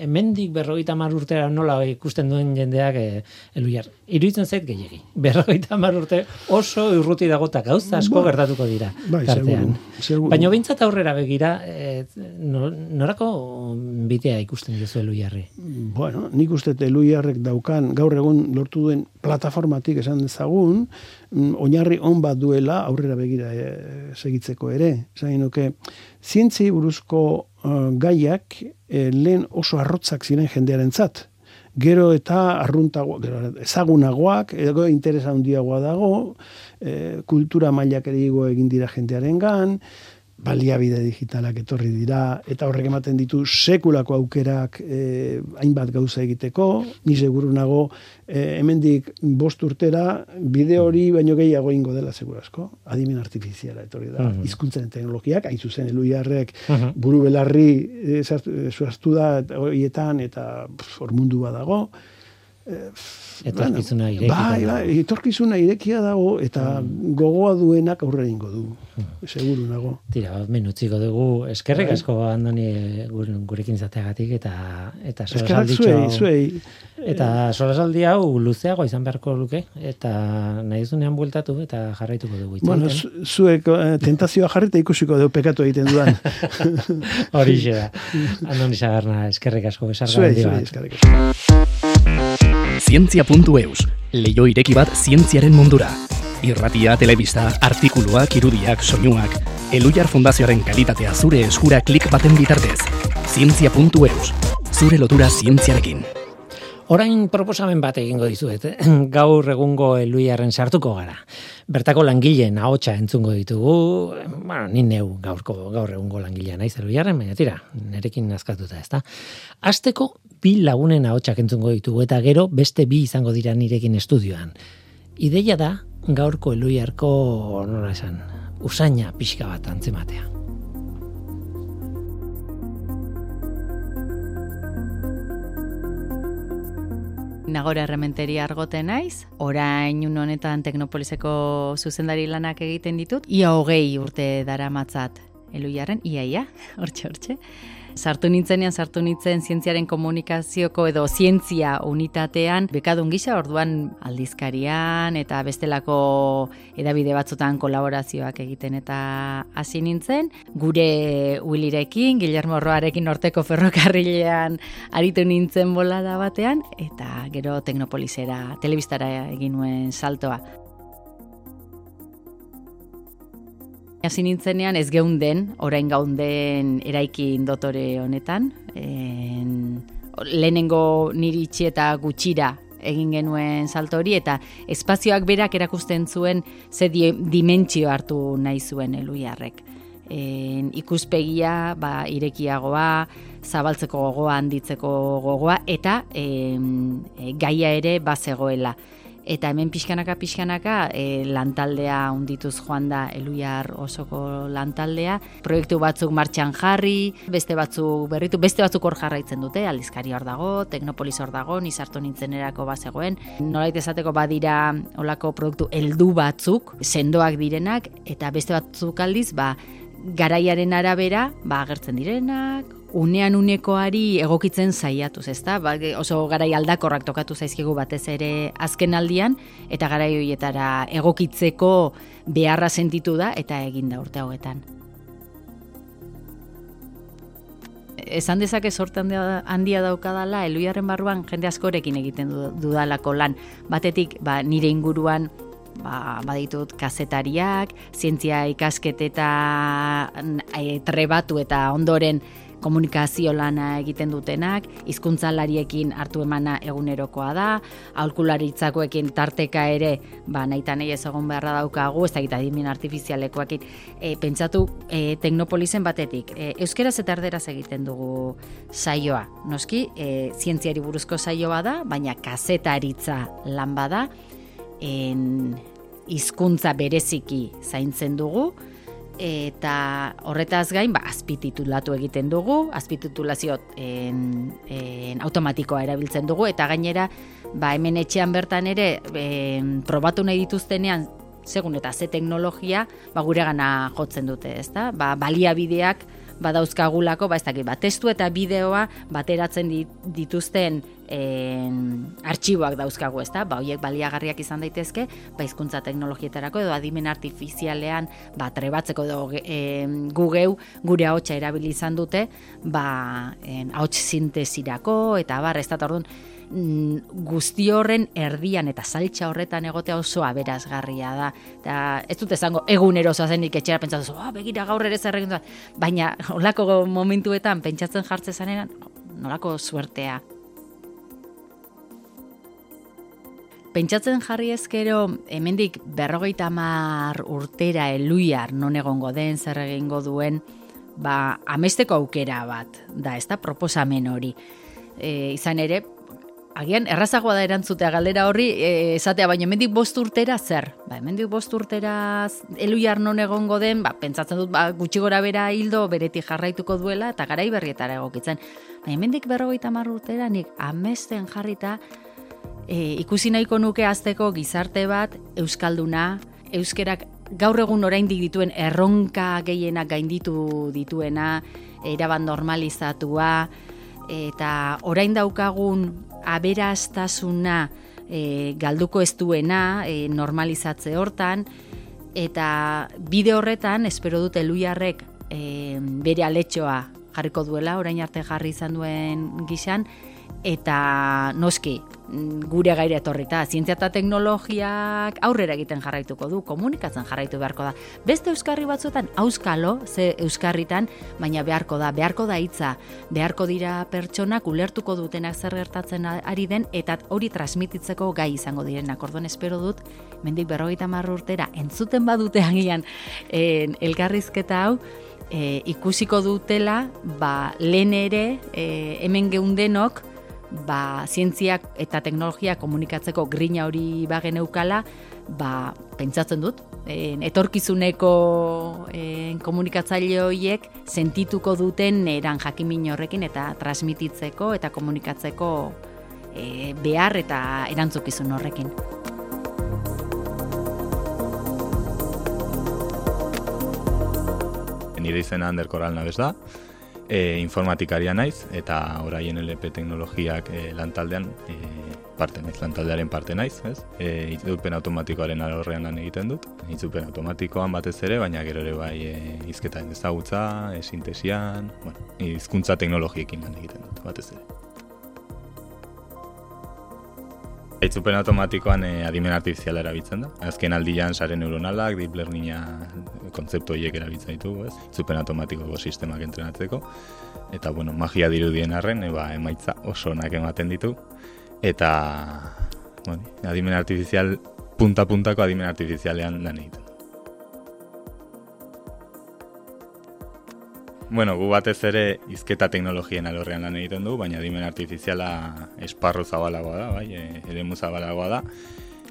hemendik berrogeita mar urtera nola ikusten duen jendeak e, eluiar. Iruitzen zait gehiagi. Berrogeita mar urte oso urruti dago eta gauza asko ba, gertatuko dira. Bai, seguru. Baina bintzat aurrera begira, e, norako bidea ikusten duzu eluiarri? Bueno, nik uste eluiarrek daukan gaur egun lortu duen plataformatik esan dezagun, mm, oinarri on bat duela aurrera begira e, segitzeko ere. Zain nuke, zientzi buruzko uh, gaiak e, lehen oso arrotzak ziren jendearen zat gero eta arruntago, gero ezagunagoak, edo interesa handiagoa dago, e, kultura mailak ere egin dira jentearen gan, baliabide digitalak etorri dira, eta horrek ematen ditu sekulako aukerak e, hainbat gauza egiteko, ni seguru nago, e, hemendik bost urtera, bide hori baino gehiago ingo dela segurasko, adimen artifiziala etorri da, uh -huh. teknologiak, hain zuzen eluiarrek, uh buru belarri e, da horietan, eta mundu badago, e, etorkizuna irekia. Bai, bai, etorkizuna irekia dago eta mm. gogoa duenak aurrera ingo du. Mm. Seguru nago. Tira, menutziko dugu eskerrik bai. asko andoni gurekin zateagatik eta eta zuei, zuei. Eta solasaldi hau luzeago izan beharko luke eta nahi zunean bueltatu eta jarraituko dugu. Bueno, zuek eh, tentazioa jarrita ikusiko dugu pekatu egiten duan. Horixe da. Andoni Sagarna, eskerrik asko besarra. Zuei, zuei, eskerrik asko. Zientzia.eus, leio ireki bat zientziaren mundura. Irratia, telebista, artikuluak, irudiak, soinuak, Elujar Fundazioaren kalitatea zure eskura klik baten bitartez. Zientzia.eus, zure lotura zientziarekin. Orain proposamen bat egingo dizuet, eh? gaur egungo eluiaren sartuko gara. Bertako langileen ahotsa entzungo ditugu, bueno, ni neu gaurko gaur egungo langilea naiz eluiaren, baina tira, nerekin nazkatuta, ezta. Asteko bi lagunen ahotsak entzungo ditugu eta gero beste bi izango dira nirekin estudioan. Ideia da gaurko eluiarko, nola esan, usaina pixka bat antzematea. Nagora errementeri argote naiz, orain un honetan Teknopoliseko zuzendari lanak egiten ditut, ia hogei urte dara matzat, eluiaren, ia, ia, hortxe, hortxe sartu nintzenean sartu nintzen zientziaren komunikazioko edo zientzia unitatean bekadun gisa orduan aldizkarian eta bestelako edabide batzutan kolaborazioak egiten eta hasi nintzen. Gure Willirekin Guillermo Roarekin norteko ferrokarrilean aritu nintzen bolada batean eta gero Teknopolisera telebistara egin nuen saltoa Hasi nintzenean ez geunden, orain gaunden eraikin dotore honetan. En, lehenengo niri eta gutxira egin genuen salto hori eta espazioak berak erakusten zuen ze dimentsio hartu nahi zuen eluiarrek. En, ikuspegia ba, irekiagoa, zabaltzeko gogoa, handitzeko gogoa eta en, gaia ere bazegoela eta hemen pixkanaka pixkanaka e, lantaldea undituz joan da eluiar osoko lantaldea. Proiektu batzuk martxan jarri beste batzuk berritu beste batzuk hor jarraitzen dute. Aldizkari hor dago teknopolis hor dago nizartu nintzen erako bazegoen. Nolait esateko badira olako produktu heldu batzuk sendoak direnak eta beste batzuk aldiz ba garaiaren arabera ba agertzen direnak unean unekoari egokitzen saiatuz, ezta? Ba, oso garai aldakorrak tokatu zaizkigu batez ere azken aldian eta garai hoietara egokitzeko beharra sentitu da eta egin da urte hauetan. Esan dezake sorte handia daukadala, eluiaren barruan jende askorekin egiten dudalako lan. Batetik, ba, nire inguruan ba, baditut kazetariak, zientzia ikasketeta e, trebatu eta ondoren komunikazio lana egiten dutenak, hizkuntzalariekin hartu emana egunerokoa da, aulkularitzakoekin tarteka ere, ba, nahi eta nahi ez egon beharra daukagu, ez da gita dimin artifizialekoekin, e, pentsatu e, teknopolizen batetik, e, euskeraz eta erderaz egiten dugu saioa, noski, e, zientziari buruzko saioa da, baina kazetaritza lan bada, en, hizkuntza bereziki zaintzen dugu, eta horretaz gain ba, azpititulatu egiten dugu, azpititulazio en, en, automatikoa erabiltzen dugu, eta gainera ba, hemen etxean bertan ere en, probatu nahi dituztenean segun eta ze teknologia ba, gure gana jotzen dute, ezta? Ba, baliabideak badauzkagulako, ba, ez dakit, ba, testu eta bideoa bateratzen dituzten en, artxiboak dauzkagu, ezta? Ba, hoiek baliagarriak izan daitezke, ba, hizkuntza teknologietarako edo adimen artifizialean ba, trebatzeko edo en, gugeu gure ahotsa erabili izan dute, ba, en, ahots sintesirako, eta bar, ez da, orduan, mm, guzti horren erdian eta saltza horretan egotea oso aberazgarria da. Eta ez dut esango egunero zenik etxera pentsatu, oh, begira gaur ere zer egin baina olako momentuetan pentsatzen jartze zanean, nolako suertea. Pentsatzen jarri ezkero, hemendik berrogeita mar urtera eluiar non egongo den, zer egingo duen, ba, amesteko aukera bat, da, ez da proposamen hori. E, izan ere, agian errazagoa da erantzutea galdera horri, e, esatea baina hemendik bost urtera zer? Ba, hemendik bost urtera eluiar non egongo den, ba, pentsatzen dut ba, gutxi gora bera hildo bereti jarraituko duela eta garai berrietara egokitzen. Ba, hemendik berrogeita mar urtera nik amesten jarrita e, ikusi nahiko nuke azteko gizarte bat euskalduna, euskerak gaur egun oraindik dituen erronka gehienak gainditu dituena, eraban normalizatua, eta orain daukagun aberastasuna e, galduko ez duena e, normalizatze hortan, eta bide horretan, espero dute luiarrek e, bere aletxoa jarriko duela, orain arte jarri izan duen gizan, eta noski, gure gaire etorrita, zientzia eta teknologiak aurrera egiten jarraituko du, komunikatzen jarraitu beharko da. Beste euskarri batzuetan, auskalo, ze euskarritan, baina beharko da, beharko da hitza, beharko dira pertsonak ulertuko dutenak zer gertatzen ari den, eta hori transmititzeko gai izango direnak. Orduan espero dut, mendik berrogeita marru urtera, entzuten badute agian en, elgarrizketa hau, e, ikusiko dutela, ba, lehen ere, e, hemen geundenok, ba, zientziak eta teknologia komunikatzeko grina hori bagen eukala, ba, pentsatzen dut, en, etorkizuneko en, komunikatzaile horiek sentituko duten eran jakimin horrekin eta transmititzeko eta komunikatzeko e, behar eta erantzukizun horrekin. Nire izena Ander Koral nabez da, e, informatikaria naiz eta oraien LP teknologiak e, lantaldean e, parte naiz, lantaldearen parte naiz, ez? E, itzupen automatikoaren alorrean lan egiten dut, itzupen automatikoan batez ere, baina gero ere bai e, izketaren ezagutza, e, sintesian, bueno, izkuntza teknologiekin lan egiten dut, batez ere. Itzupen automatikoan e, adimen artifiziala erabiltzen da. Azken aldian sare neuronalak, deep learninga kontzeptu horiek erabiltzen ditugu, ez? Itzupen automatikoko sistemak entrenatzeko. Eta, bueno, magia dirudien arren, eba, emaitza oso onak ematen ditu. Eta, bueno, adimen artifizial, punta-puntako adimen artifizialean lan egiten. Bueno, gu batez ere izketa teknologien alorrean lan egiten du, baina dimen artifiziala esparru zabalagoa da, bai, e, ere zabalagoa da.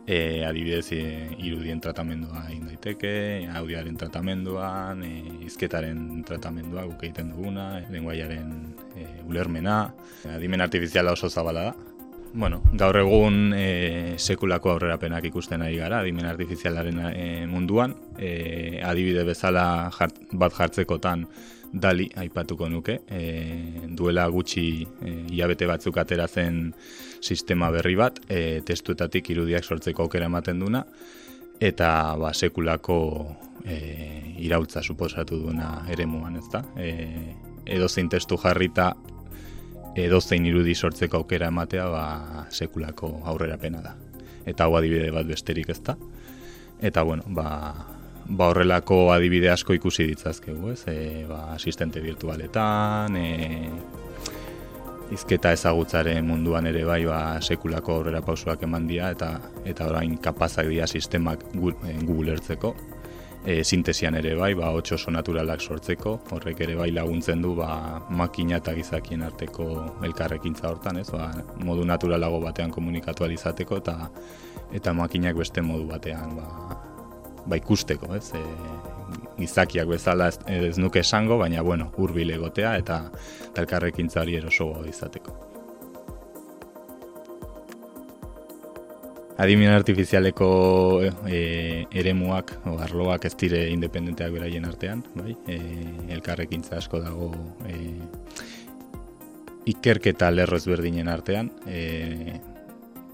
E, adibidez, e, irudien tratamendua egin daiteke, audiaren tratamenduan, e, izketaren tratamendua guk egiten duguna, e, lenguaiaren e, ulermena, e, adimen artifiziala oso zabala da. Bueno, gaur egun e, sekulako aurrerapenak ikusten ari gara, adimen artifizialaren e, munduan, e, adibide bezala jart, bat jartzekotan, dali aipatuko nuke, e, duela gutxi e, batzuk atera zen sistema berri bat, e, testuetatik irudiak sortzeko aukera ematen duna, eta ba, sekulako e, irautza suposatu duena ere muan, ez da? E, edo zein testu jarrita, edo zein irudi sortzeko aukera ematea, ba, sekulako aurrera pena da. Eta hau adibide bat besterik ez da. Eta bueno, ba, ba horrelako adibide asko ikusi ditzazkegu, ez? E, ba, asistente virtualetan, e, izketa ezagutzaren munduan ere bai ba, sekulako aurrera pausuak eman dira eta eta orain kapazak dira sistemak e, Google ertzeko. E, sintesian ere bai, ba, otxo naturalak sortzeko, horrek ere bai laguntzen du ba, makina eta gizakien arteko elkarrekintza hortan, ez? Ba, modu naturalago batean komunikatu alizateko eta eta makinak beste modu batean ba, ba ikusteko, ez? E, gizakiak bezala ez, ez nuke esango, baina bueno, hurbil egotea eta talkarrekintza hori erosoa izateko. Adimen artifizialeko e, eremuak, o, arloak ez dire independenteak beraien artean, bai? E, elkarrekintza asko dago e, ikerketa lerro ezberdinen artean, e,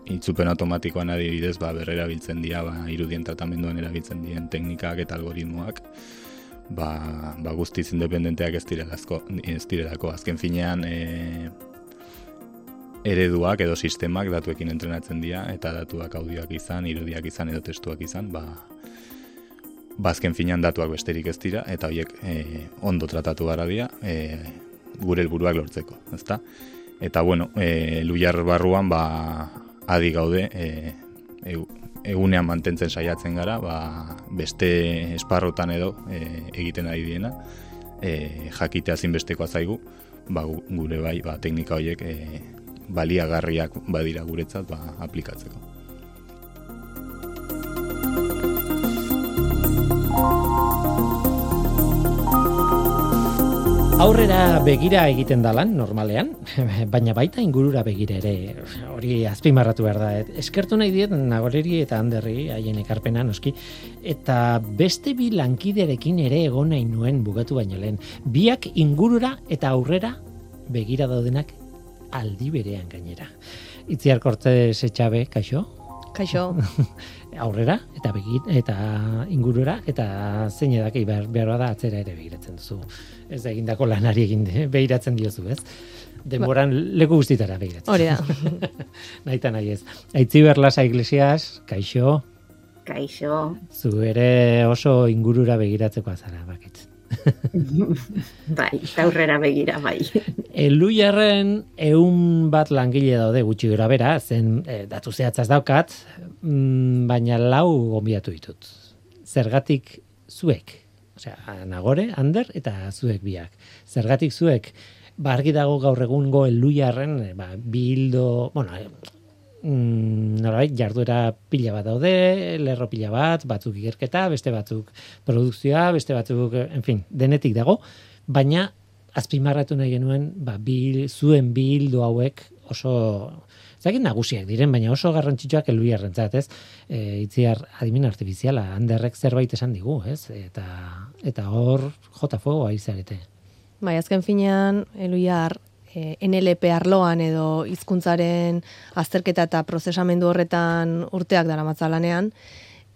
itzupen automatikoan adibidez, ba, berrera biltzen dira, ba, irudien tratamenduan erabiltzen dien teknikak eta algoritmoak, ba, ba guztiz independenteak ez direlako, ez direlako. azken finean e, ereduak edo sistemak datuekin entrenatzen dira, eta datuak audioak izan, irudiak izan edo testuak izan, ba, bazken ba, finean datuak besterik ez dira, eta horiek e, ondo tratatu gara dira, e, gure helburuak lortzeko, ezta? Eta bueno, e, luiar barruan ba adi gaude e, egunean mantentzen saiatzen gara, ba, beste esparrotan edo e, egiten ari diena, e, jakitea zinbestekoa zaigu, ba, gure bai, ba, teknika horiek e, baliagarriak badira guretzat ba, aplikatzeko. Aurrera begira egiten dalan, normalean, baina baita ingurura begira ere, hori azpimarratu behar da. Eskertu nahi diet, nagoreri eta handerri, haien ekarpena noski, eta beste bi lankiderekin ere egon nahi nuen bugatu baino lehen. Biak ingurura eta aurrera begira daudenak aldi berean gainera. Itziar korte setxabe, kaixo? Kaixo. aurrera eta begit eta ingurura eta zein edaki behar, behar da atzera ere begiratzen duzu. Ez da egindako lanari egin behiratzen diozu, ez? Denboran ba. leku guztitara begiratzen. Hori da. Naita nahi ez. Aitzi berlasa iglesias, kaixo. Kaixo. Zu ere oso ingurura begiratzeko azara, bakitz. bai, aurrera begira, bai. Eluiarren eun bat langile daude gutxi gura bera, zen e, datu zehatzaz daukat, mm, baina lau gombiatu ditut. Zergatik zuek, osea, nagore, ander, eta zuek biak. Zergatik zuek, ba, dago gaur egungo eluiarren, e, ba, bildo, bueno, mm, norbait jarduera pila bat daude, lerro pila bat, batzuk ikerketa, beste batzuk produkzioa, beste batzuk, en fin, denetik dago, baina azpimarratu nahi genuen, ba, bil, zuen bildu hauek oso Zagin nagusiak diren, baina oso garrantzitsuak eluiarrentzat, ez? E, itziar adimen artifiziala, handerrek zerbait esan digu, ez? Eta, eta hor jota fuego aizarete. Bai, azken finean, eluiar e, eh, NLP arloan edo hizkuntzaren azterketa eta prozesamendu horretan urteak dara matzalanean,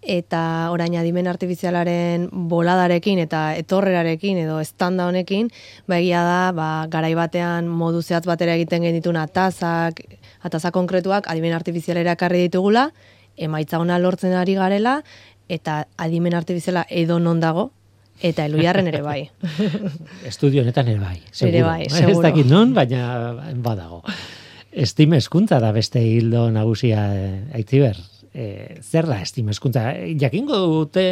eta orain adimen artifizialaren boladarekin eta etorrerarekin edo estanda honekin, ba egia da, ba, garai batean modu zehatz batera egiten genitun atazak, ataza konkretuak adimen artifizialera karri ditugula, emaitza ona lortzen ari garela, eta adimen artifiziala edo non dago, Eta eluiarren ere bai. Estudio honetan ere bai. Seguro. Ere bai, seguro. Ez dakit non, baina badago. Estime eskuntza da beste hildo nagusia eh, aitziber. Eh, zer da estime eskuntza? Jakingo dute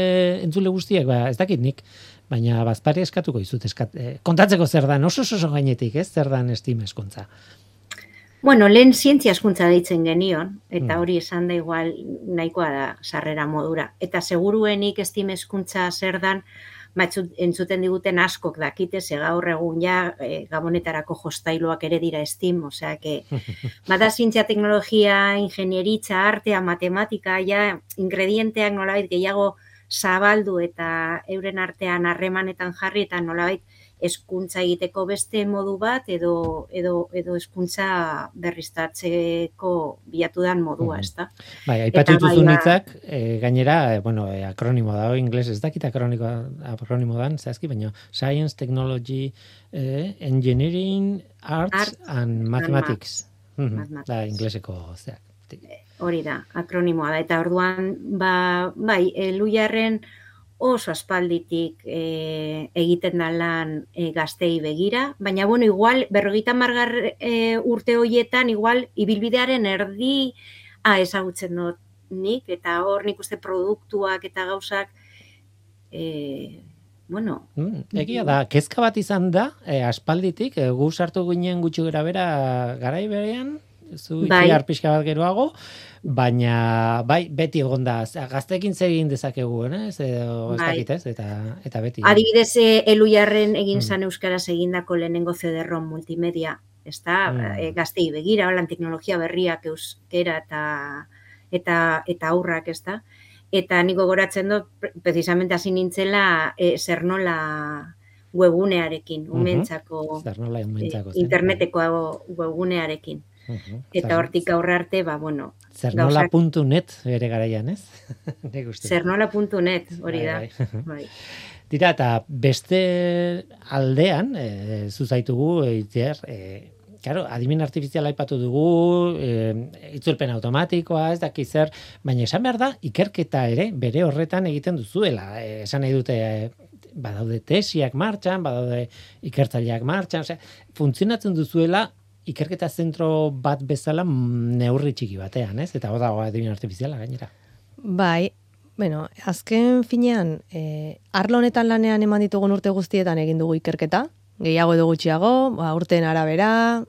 entzule guztiek, ba, ez dakit nik, baina bazpari eskatuko izut. Eskat, eh, kontatzeko zer da, oso oso gainetik, ez zer da estime eskuntza? Bueno, lehen zientzia eskuntza deitzen genion, eta mm. hori esan da igual nahikoa da sarrera modura. Eta seguruenik estime eskuntza zer dan, batzut entzuten diguten askok dakite ze gaur egun ja e, gabonetarako jostailoak ere dira Steam, osea que bada zientzia teknologia, ingenieritza, artea, matematika ja ingredienteak nolabait gehiago zabaldu eta euren artean harremanetan jarri eta nolabait eskuntza egiteko beste modu bat edo edo edo eskuntza berriztatzeko bilatu dan modua, mm. ezta? Bai, aipatu dituzu ba- hitzak, e, gainera, e, bueno, e, akronimo da, inglés ez dakit akroniko akronimo dan, zehazki, baina Science, Technology, e, Engineering, Arts, and Mathematics. Mm Da, ingleseko zeak. Hori da, akronimoa da, eta orduan, ba, bai, e, luiarren, oso aspalditik e, egiten da lan e, gaztei begira, baina bueno, igual berrogeita margar e, urte hoietan, igual ibilbidearen erdi a, ezagutzen dut nik, eta hor nik uste produktuak eta gauzak e, bueno... Mm, egia da, kezka bat izan da, e, aspalditik, e, gu sartu ginen gutxi gara bera garai berean, zu Bai. pixka bat geroago, baina bai, beti egon da, gaztekin zer egin dezakegu, ez? Edo, ez Bai. dakit, ez? Eta, eta beti. Adibidez, eh, elujarren egin Mm. zan euskaraz egindako lehenengo CD-ROM multimedia. Ez da, Mm. eh, gaztei begira, holan teknologia berriak euskera eta eta eta aurrak, ez da. Eta niko goratzen dut, pre- precisamente hasi nintzela e, zer nola webunearekin, Mhm. umentzako, nola eh, umentzako, zen? interneteko webunearekin. Eta hortik aurre arte, ba, bueno, Zernola.net bere garaian, ez? Zernola.net hori da. Bai, bai. Bai. Eta beste aldean, e, zuzaitugu, eitzer, e, Claro, adimen artifiziala aipatu dugu, e, itzulpen automatikoa, ez daki zer, baina esan behar da, ikerketa ere bere horretan egiten duzuela. E, esan nahi dute, e, badaude tesiak martxan, badaude ikertzaileak martxan, osea, funtzionatzen duzuela ikerketa zentro bat bezala neurri txiki batean, ez? Eta hor dago adimen artifiziala gainera. Bai, bueno, azken finean, e, arlo honetan lanean eman ditugun urte guztietan egin dugu ikerketa, gehiago edo gutxiago, ba, urteen arabera,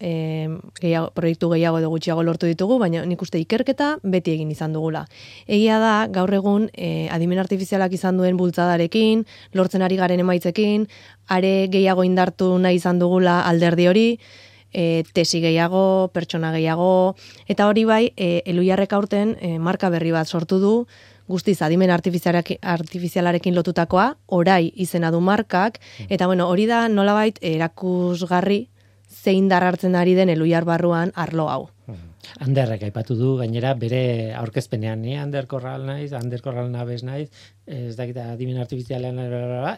e, gehiago, proiektu gehiago edo gutxiago lortu ditugu, baina nik uste ikerketa beti egin izan dugula. Egia da, gaur egun, e, adimen artifizialak izan duen bultzadarekin, lortzen ari garen emaitzekin, are gehiago indartu nahi izan dugula alderdi hori, e, tesi gehiago, pertsona gehiago, eta hori bai, e, eluiarrek aurten e, marka berri bat sortu du, guztiz adimen artifizialarekin, lotutakoa, orai izena du markak, eta bueno, hori da nolabait erakusgarri zein hartzen ari den eluiar barruan arlo hau. Anderrek aipatu du, gainera bere aurkezpenean, ni Ander Korral naiz, Ander Korral nabez naiz, ez dakit adimen artifizialean,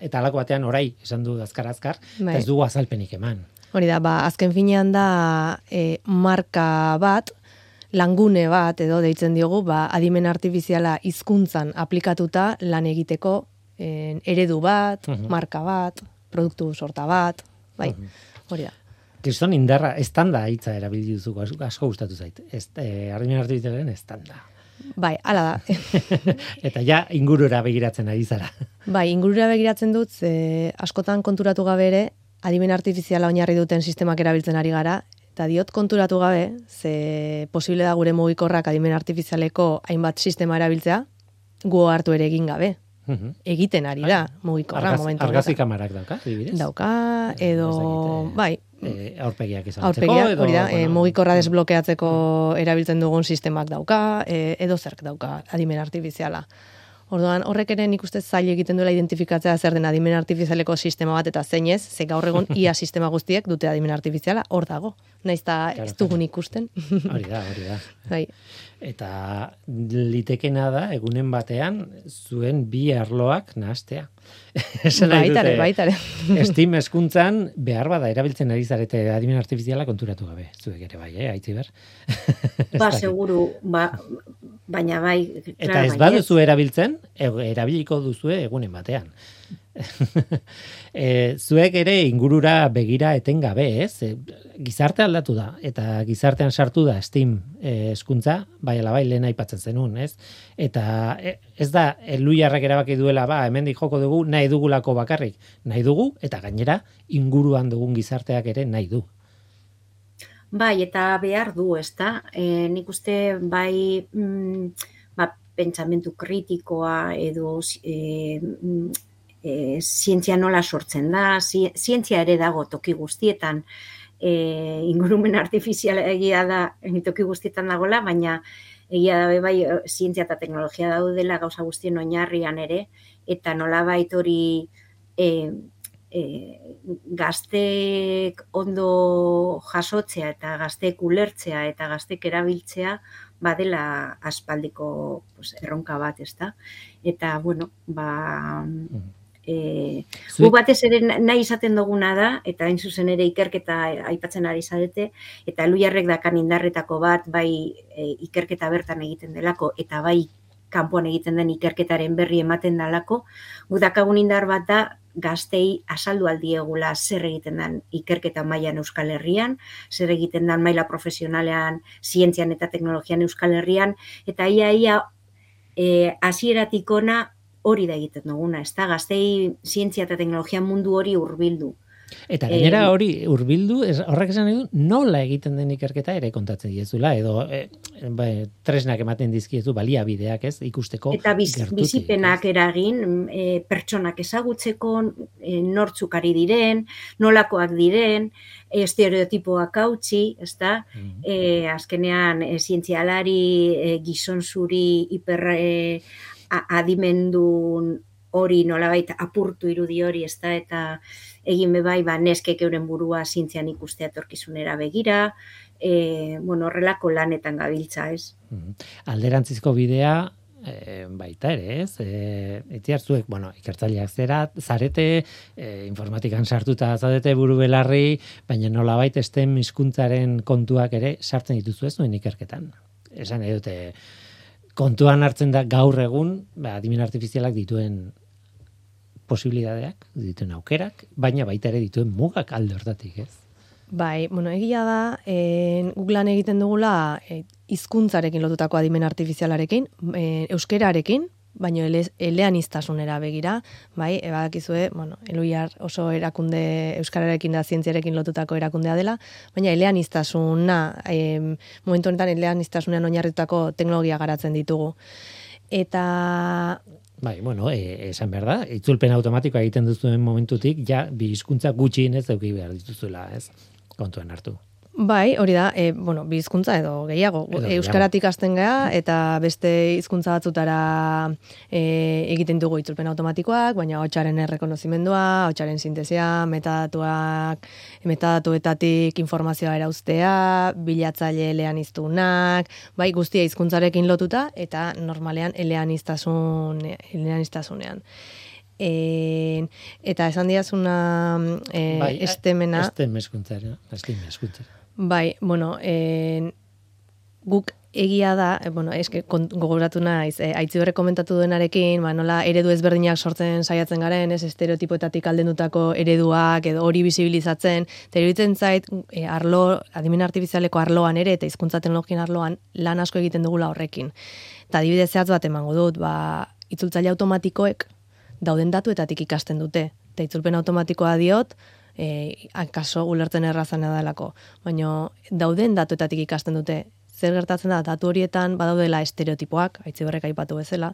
eta alako batean orai, esan du azkar-azkar, Bai. eta ez dugu azalpenik eman. Hori da, ba, azken finean da e, marka bat, langune bat edo deitzen diogu, ba, adimen artifiziala hizkuntzan aplikatuta lan egiteko e, eredu bat, Mhm. marka bat, produktu sorta bat, bai, hori da. Kriston indarra, estanda hitza erabili duzu, asko, gustatu zait. Ez, eh, adimen artifizialen estanda. Bai, hala da. Eta ja ingurura begiratzen ari zara. bai, ingurura begiratzen dut, ze askotan konturatu gabe ere, adimen artifiziala oinarri duten sistemak erabiltzen ari gara, eta diot konturatu gabe, ze posible da gure mugikorrak adimen artifizialeko hainbat sistema erabiltzea, gu hartu ere egin gabe. Mhm. Egiten ari da, mugikorra Argaz, momentu argazi kamarak dauka, adibidez? Dauka, edo, eh, bai, Eh, aurpegiak izan aurpegia, hori da, eh, mugikorra Mm. desblokeatzeko erabiltzen dugun sistemak dauka, eh, edo zerk dauka adimen artifiziala. Orduan, horrek ere nik uste zail egiten duela identifikatzea zer den adimen artifizialeko sistema bat eta zein ez, ze gaur egun ia sistema guztiek dute adimen artifiziala, hor dago. Naiz Claro, ez dugun ikusten. Hori da, hori da. bai. Eta litekena da, egunen batean, zuen bi arloak nahastea. Baitare, baitare. Steam eskuntzan behar bada erabiltzen ari zarete adimen artifiziala konturatu gabe. Zuek ere bai, eh, aitziber. Ez Ba, seguru, ba, baina bai, Eta claro, ez baduzu erabiltzen, e- erabiliko duzue egunen batean. e, zuek ere ingurura begira etengabe, ez? E, gizarte aldatu da, eta gizartean sartu da Steam e, eskuntza, bai ala bai lehen aipatzen zenun, ez? Eta e, ez da, eluiarrak erabaki duela, ba, hemendik joko dugu, nahi dugulako bakarrik, nahi dugu, eta gainera inguruan dugun gizarteak ere nahi du. Bai, eta behar du, ezta? E, nik uste bai mm, ba, pentsamentu kritikoa edo e, e, zientzia nola sortzen da, zi- zientzia ere dago toki guztietan, e, ingurumen artifiziala egia da toki guztietan dagola, baina egia da bai e, zientzia eta teknologia daudela gauza guztien oinarrian ere, eta nolabait hori e, e, gazteek ondo jasotzea eta gazteek ulertzea eta gazteek erabiltzea badela aspaldiko pues, erronka bat, ezta? Eta, bueno, ba, e, gu batez ere nahi izaten duguna da, eta hain zuzen ere ikerketa aipatzen ari zarete, eta elujarrek dakan indarretako bat, bai e, ikerketa bertan egiten delako, eta bai kanpoan egiten den ikerketaren berri ematen dalako, gu dakagun indar bat da, gaztei azaldu aldiegula zer egiten den ikerketa mailan Euskal Herrian, zer egiten den maila profesionalean, zientzian eta teknologian Euskal Herrian, eta ia ia e, hasieratik ona hori da egiten duguna, ez da, gaztei zientzia eta teknologia mundu hori hurbildu. Eta gainera Eh, hori hurbildu, ez- horrek esan du nola egiten den ikerketa ere kontatzen diezula edo e, bai, tresnak ematen dizkiezu baliabideak, ez? Ikusteko Eta biz, gertutik, bizipenak eragin, e, pertsonak ezagutzeko, e, nortzuk ari diren, nolakoak diren, estereotipoak hautsi, ez da? ez? Mhm. E, azkenean, e, zientzialari, e, gizon zuri, hiper e, adimendun hori nolabait apurtu irudi hori, ez da? Eta egin be bai, ba, neskek euren burua zientzian ikustea etorkizunera begira, e, bueno, horrelako lanetan gabiltza, ez? Mhm. Alderantzizko bidea e, baita ere, ez? E, itziartzuek, bueno, ikertzaileak zera, zarete, e, informatikan sartuta zaudete buru belarri, baina nolabait estem hizkuntzaren kontuak ere sartzen dituzu ez duen ikerketan. Esan nahi dute, kontuan hartzen da gaur egun, ba, adimen artifizialak dituen posibilidadeak, dituen aukerak, baina baita ere dituen mugak alde hortatik, ez? Bai, bueno, egia da, e, guk lan egiten dugula e, hizkuntzarekin lotutako adimen artifizialarekin, e, euskerarekin, baino ele, eleaniztasunera begira, bai, ebadakizue, bueno, eluiar oso erakunde euskararekin da zientziarekin lotutako erakundea dela, baina eleaniztasuna, e, momentu honetan eleaniztasunean oinarritutako teknologia garatzen ditugu. Eta Bai, bueno, e, esan behar da, itzulpen automatikoa egiten duzuen momentutik, ja, bi hizkuntza gutxienez eduki behar dituzuela, ez? Kontuan hartu. Bai, hori da, e, bueno, bi hizkuntza edo gehiago. Edo gehiago. Euskaratik hasten gea eta beste hizkuntza batzutara e, egiten dugu itzulpen automatikoak, baina hotsaren errekonozimendua, hotsaren sintesia, metadatuak, metadatuetatik informazioa erauztea, bilatzaile eleaniztunak, bai, guztia hizkuntzarekin lotuta eta normalean eleaniztasun eleaniztasunean. E, eta esan diazuna e, bai, estemena, Estem eskuntzara, estem eskuntzara. Bai, bueno, en, guk egia da, e, bueno, eske gogoratu naiz, e, aitzi horrek komentatu duenarekin, ba, nola eredu ezberdinak sortzen saiatzen garen, ez estereotipoetatik aldendutako ereduak edo hori bisibilizatzen, eta iruditzen zait, e, arlo, adimen artifizialeko arloan ere, eta hizkuntza teknologien arloan, lan asko egiten dugula horrekin. Eta adibidez zehatz bat emango dut, ba, itzultzaile automatikoek dauden datuetatik ikasten dute. Eta itzulpen automatikoa diot, e, akaso ulertzen errazan edalako. Baina dauden datuetatik ikasten dute. Zer gertatzen da, datu horietan badaudela estereotipoak, haitzi berrek aipatu bezala,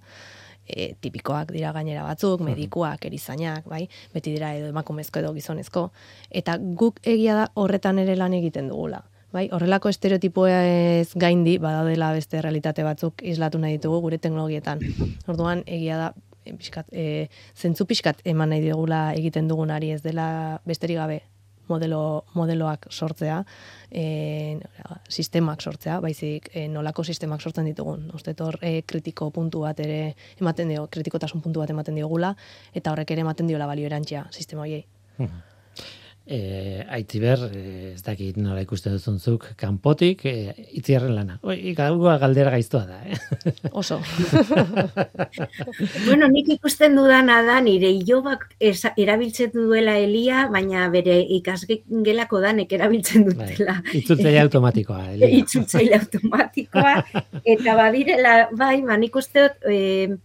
e, tipikoak dira gainera batzuk, medikuak, erizainak, bai, beti dira edo emakumezko edo gizonezko. Eta guk egia da horretan ere lan egiten dugula. Bai, horrelako estereotipoa ez gaindi, badaudela beste realitate batzuk islatu nahi ditugu gure teknologietan. Orduan, egia da, pixkat, e, zentzu pixkat eman nahi digula egiten dugunari ez dela besterik gabe modelo, modeloak sortzea, e, sistemak sortzea, baizik e, nolako sistemak sortzen ditugun. Uste hor e, kritiko puntu bat ere ematen dio, kritikotasun puntu bat ematen diogula, eta horrek ere ematen diola balio erantzia sistema horiei. E, aitziber, e, ez dakit nola ikusten duzunzuk, kanpotik, e, itziarren lana. Oi, gaua galdera gaiztoa da, eh? Oso. Bueno, nik ikusten dudana da nire ilobak esa- erabiltzen duela elia, baina bere ikasgelako danek erabiltzen Bai, dutela. itzultzaile automatikoa. Elia. itzultzaile automatikoa, eta badirela, bai, ba, nik uste dut, e,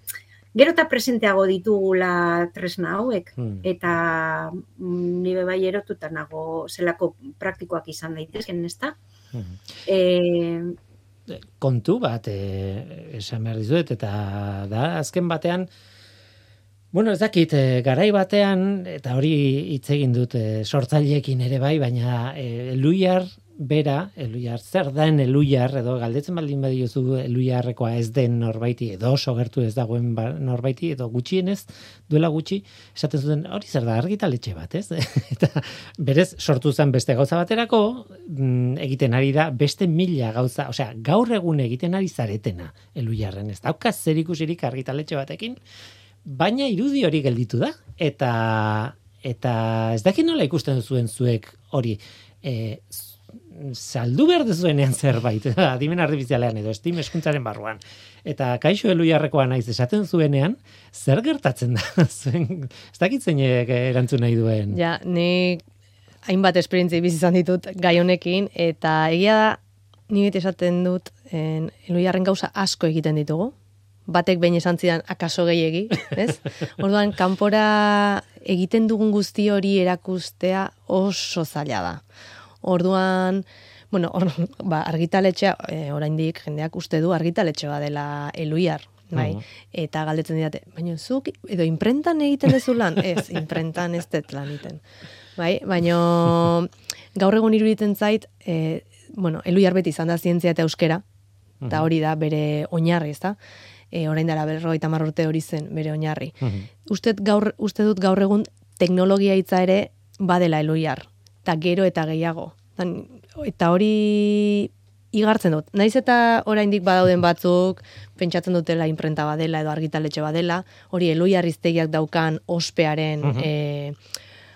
gero eta presenteago ditugula tresna hauek, Hmm. eta mm, nire bai erotuta nago zelako praktikoak izan daitezken, ezta? Mhm. E, kontu bat e, esan behar dizuet, eta da, azken batean, bueno, ez dakit, e, garai batean, eta hori hitz egin dut e, sortzaileekin ere bai, baina e, eluiar bera, eluiar, zer den eluiar, edo galdetzen baldin badiozu eluiarrekoa ez den norbaiti, edo oso gertu ez dagoen ba, norbaiti, edo gutxienez, duela gutxi, esaten zuten, hori zer da, argitaletxe bat, ez? eta berez, sortu zen beste gauza baterako, mm, egiten ari da beste mila gauza, osea, gaur egun egiten ari zaretena eluiarren, ez dauka zer ikusirik argitaletxe batekin, baina irudi hori gelditu da, eta eta ez dakit nola ikusten zuen zuek hori, e, saldu behar dezuenean zerbait, adimen artifizialean edo estim eskuntzaren barruan. Eta kaixo eluiarrekoa naiz esaten zuenean, zer gertatzen da? Zuen, ez dakit zeinek erantzun nahi duen. Ja, nik hainbat esperientzia bizi izan ditut gai honekin, eta egia da, ni esaten dut, en, eluiarren gauza asko egiten ditugu, batek behin esan zidan akaso gehiegi, ez? Orduan, kanpora egiten dugun guzti hori erakustea oso zaila da. Orduan, bueno, or, ba, argitaletxea, e, oraindik jendeak uste du argitaletxe dela eluiar, bai, Mhm. eta galdetzen didate, baina zuk, edo imprentan egiten dezu lan? ez, imprentan ez dut lan egiten. Bai, baina gaur egun iruditzen zait, e, bueno, eluiar beti izan da zientzia eta euskera, eta hori da bere oinarri, ezta? E, orain dara berrogeita urte hori zen bere oinarri. Mhm. Uste, gaur, uste dut gaur egun teknologia hitza ere badela eluiar, eta gero eta gehiago. Tan- Eta hori igartzen dut. Naiz eta oraindik badauden batzuk pentsatzen dutela imprenta badela edo argitaletxe badela, hori eluiar iztegiak daukan ospearen Mhm. e,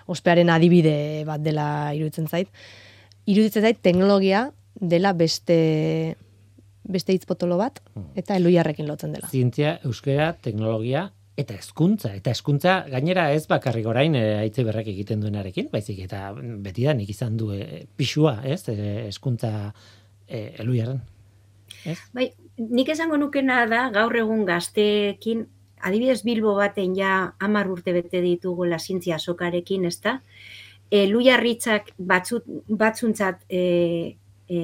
ospearen adibide bat dela iruditzen zait. Iruditzen zait teknologia dela beste beste hitz potolo bat eta eluiarrekin lotzen dela. Zientzia, euskera, teknologia eta hezkuntza eta hezkuntza gainera ez bakarrik orain e, aitzi berrek egiten duenarekin, baizik eta beti da nik izan du e, pixua, ez? E, hezkuntza e, eluiaren. Ez? Bai, nik esango nukena da gaur egun gazteekin, adibidez Bilbo baten ja hamar urte bete ditugula zientzia sokarekin, ezta? E, Luiarritzak batzut, batzuntzat e, e,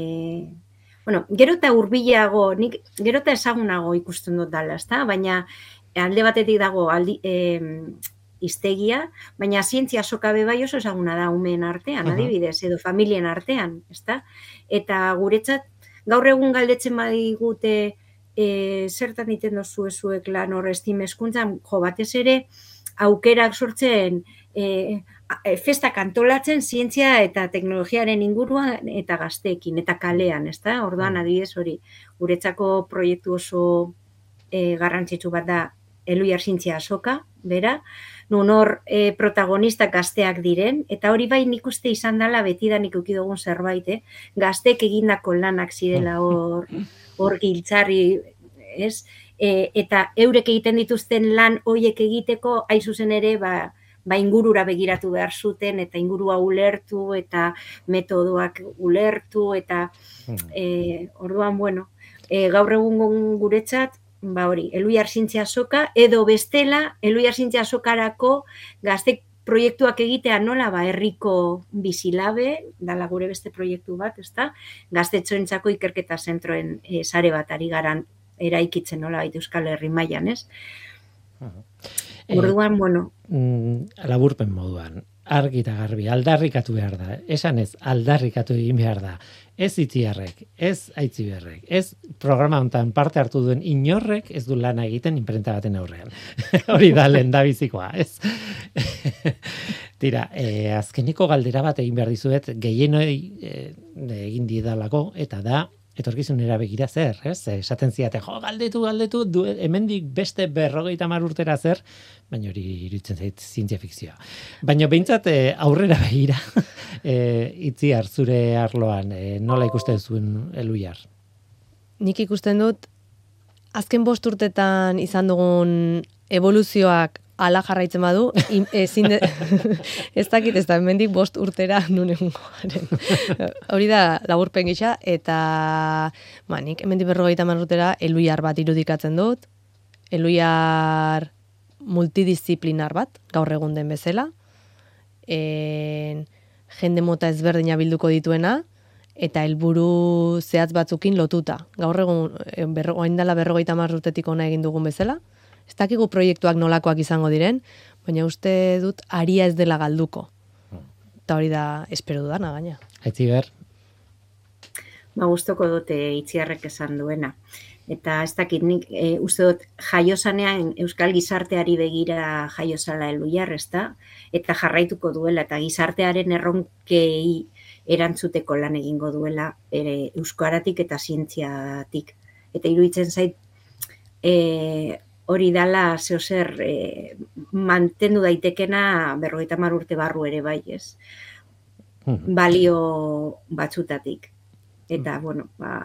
bueno, gero eta hurbilago, nik gero eta ezagunago ikusten dut dala, ezta? Baina alde batetik dago aldi, e, iztegia, baina zientzia sokabe bai oso ezaguna da umeen artean, Aha. adibidez, edo familien artean, ezta? Eta guretzat gaur egun galdetzen badigute e, zertan egiten dozu ezuek lan hor estime hezkuntzan, jo batez ere aukerak sortzen e, e, festak antolatzen zientzia eta teknologiaren inguruan eta gazteekin eta kalean, ezta? Orduan adibidez hori guretzako proiektu oso e, garrantzitsu bat da Eluiar zientzia asoka, bera, nun hor e, protagonistak gazteak diren, eta hori bai nik uste izan dela beti da nik uki dugun zerbait, eh? gaztek egindako lanak zirela hor, hor giltzarri, ez? E, eta eurek egiten dituzten lan hoiek egiteko, hain zuzen ere, ba, ba ingurura begiratu behar zuten, eta ingurua ulertu, eta metodoak ulertu, eta e, orduan, bueno, e, gaur egun guretzat, ba hori, eluiar zintzia soka, edo bestela, eluiar zintzia sokarako gaztek proiektuak egitea nola ba herriko bizilabe, dala gure beste proiektu bat, ezta? Gaztetxoentzako ikerketa zentroen e, sare bat ari garan eraikitzen nola baita Euskal Herri mailan, ez? Orduan, bueno, mm, laburpen moduan, argi eta garbi, aldarrikatu behar da. Esan ez, aldarrikatu egin behar da. Ez itziarrek, ez aitziberrek, ez programa hontan parte hartu duen inorrek ez du lana egiten imprenta baten aurrean. Hori da lehen da bizikoa, ez? Tira, e, azkeniko galdera bat egin behar dizuet, gehienoi e, egin didalako, eta da, etorkizunera begira zer, ez? Esaten ziate, jo, galdetu, galdetu, du, hemendik beste berrogeita mar urtera zer, baina hori iruditzen zait zientzia fikzioa. Baina behintzat e, aurrera begira, e, itziar zure arloan, e, nola ikusten zuen eluiar? Nik ikusten dut, azken bost urtetan izan dugun evoluzioak ala jarraitzen badu, ezin de, ez dakit ez da, hemendik bost urtera nun egungo garen. Hori da laburpen gisa, eta ba, nik hemendik berrogeita hamar urtera eluiar bat irudikatzen dut, eluiar multidisziplinar bat, gaur egun den bezala, en, jende mota ezberdina bilduko dituena, eta helburu zehatz batzukin lotuta. Gaur egun, eh, berro, orain dela berrogeita hamar urtetik ona egin dugun bezala, ez dakigu proiektuak nolakoak izango diren, baina uste dut aria ez dela galduko. Eta hori da, espero dudana, gaina. Aitziber, ba gustoko dute itziarrek esan duena. Eta ez dakit nik e, uste dut jaiosanean euskal gizarteari begira jaiosala eluiar, ezta? Eta jarraituko duela eta gizartearen erronkei erantzuteko lan egingo duela ere euskaratik eta zientziatik. Eta iruditzen zait e, hori dala zeo zer e, mantendu daitekena berrogeita hamar urte barru ere bai, ez? Mhm. Balio batzutatik. Eta, bueno, ba,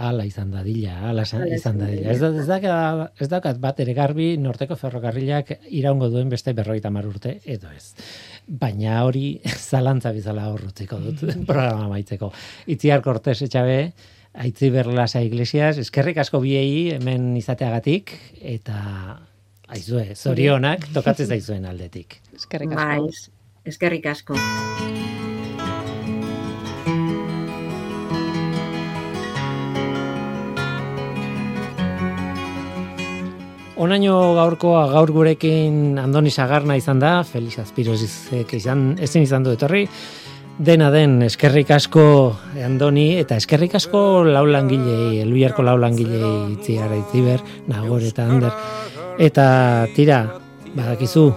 Ala izan dadila, ala izan, dadila. Ez, da, ez, da, ez daukat bat ere garbi norteko ferrokarrilak iraungo duen beste berrogeita hamar urte, edo ez. Baina hori zalantza bizala horrutzeko dut programa maitzeko. Itziar Cortés etxabe, Aitzi Berlasa Iglesias, eskerrik asko biei hemen izateagatik, eta aizue, zorionak tokatzen zaizuen aldetik. Eskerrik asko. Bai, eskerrik asko. Onaino gaurkoa gaur gurekin Andoni Sagarna izan da, Felix Azpirozizek izan, ezin izan du etorri, dena den eskerrik asko Andoni, eta eskerrik asko laulangilei, eluiarko laulangilei itziara itziber, nagor eta ander. Eta tira, badakizu,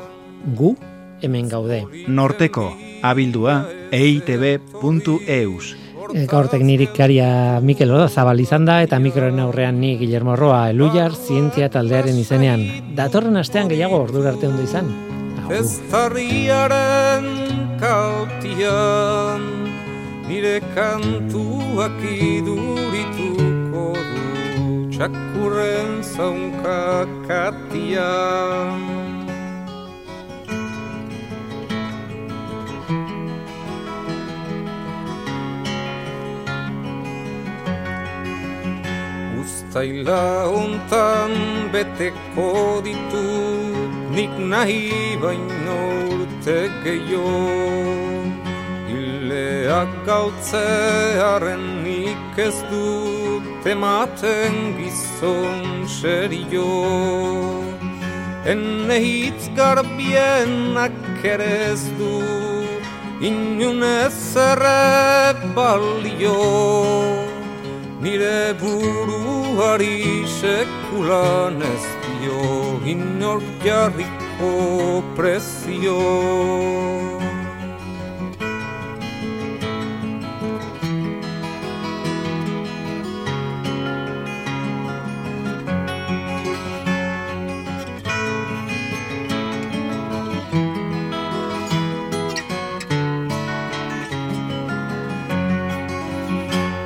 gu hemen gaude. Norteko, abildua, eitb.eus. E, gaur teknikaria Mikel Oda zabal izan da eta mikroen aurrean ni Guillermo Roa Elujar zientzia taldearen izenean. Datorren astean gehiago ordura arte ondo izan. Agur. Kautian Nire kantuak idurituko du Txakurren zaunka katian. Uztaila hontan beteko ditu Nik nahi baino urte gehiago. Ileak gautzearen nik ez dut Ematen gizon serio. Ene hitz garbienak ere ez du Inunez erre balio. Nire buruari sekulan ez In inorkia riko prezio.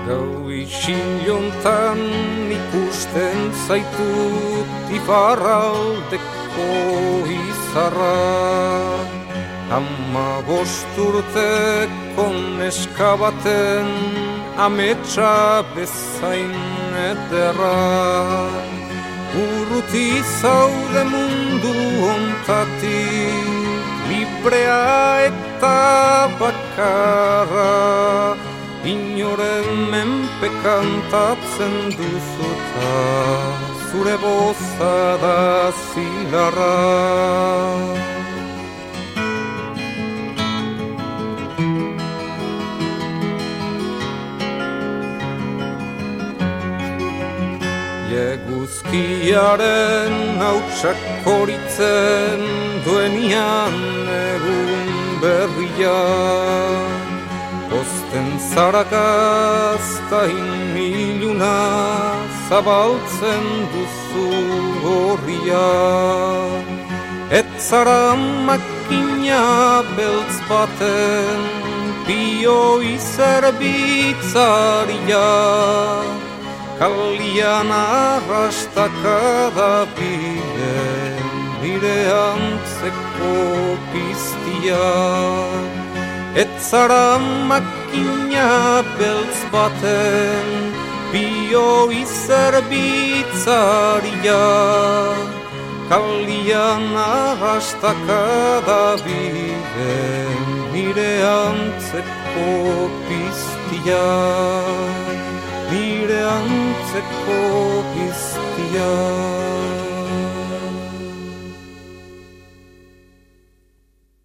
Gau itxin ikusten zaitut ifarraldeko izarra. Ama bosturteko neska baten ametsa bezain ederra. Urruti zaude mundu ontatik librea eta bakarra. Inoren menpe kantatzen Zure boza da zilarra. Eguzkiaren hautsak horitzen duenian egun berria. Osten zarakazta iniluna zabaltzen duzu horria Ez zara makina beltz baten bioi zerbitzaria Kalian arrastaka da bide nire antzeko piztia. Ez makina beltz baten bioi zerbitzaria Kalian arrastaka da bide nire antzeko piztia Nire antzeko piztia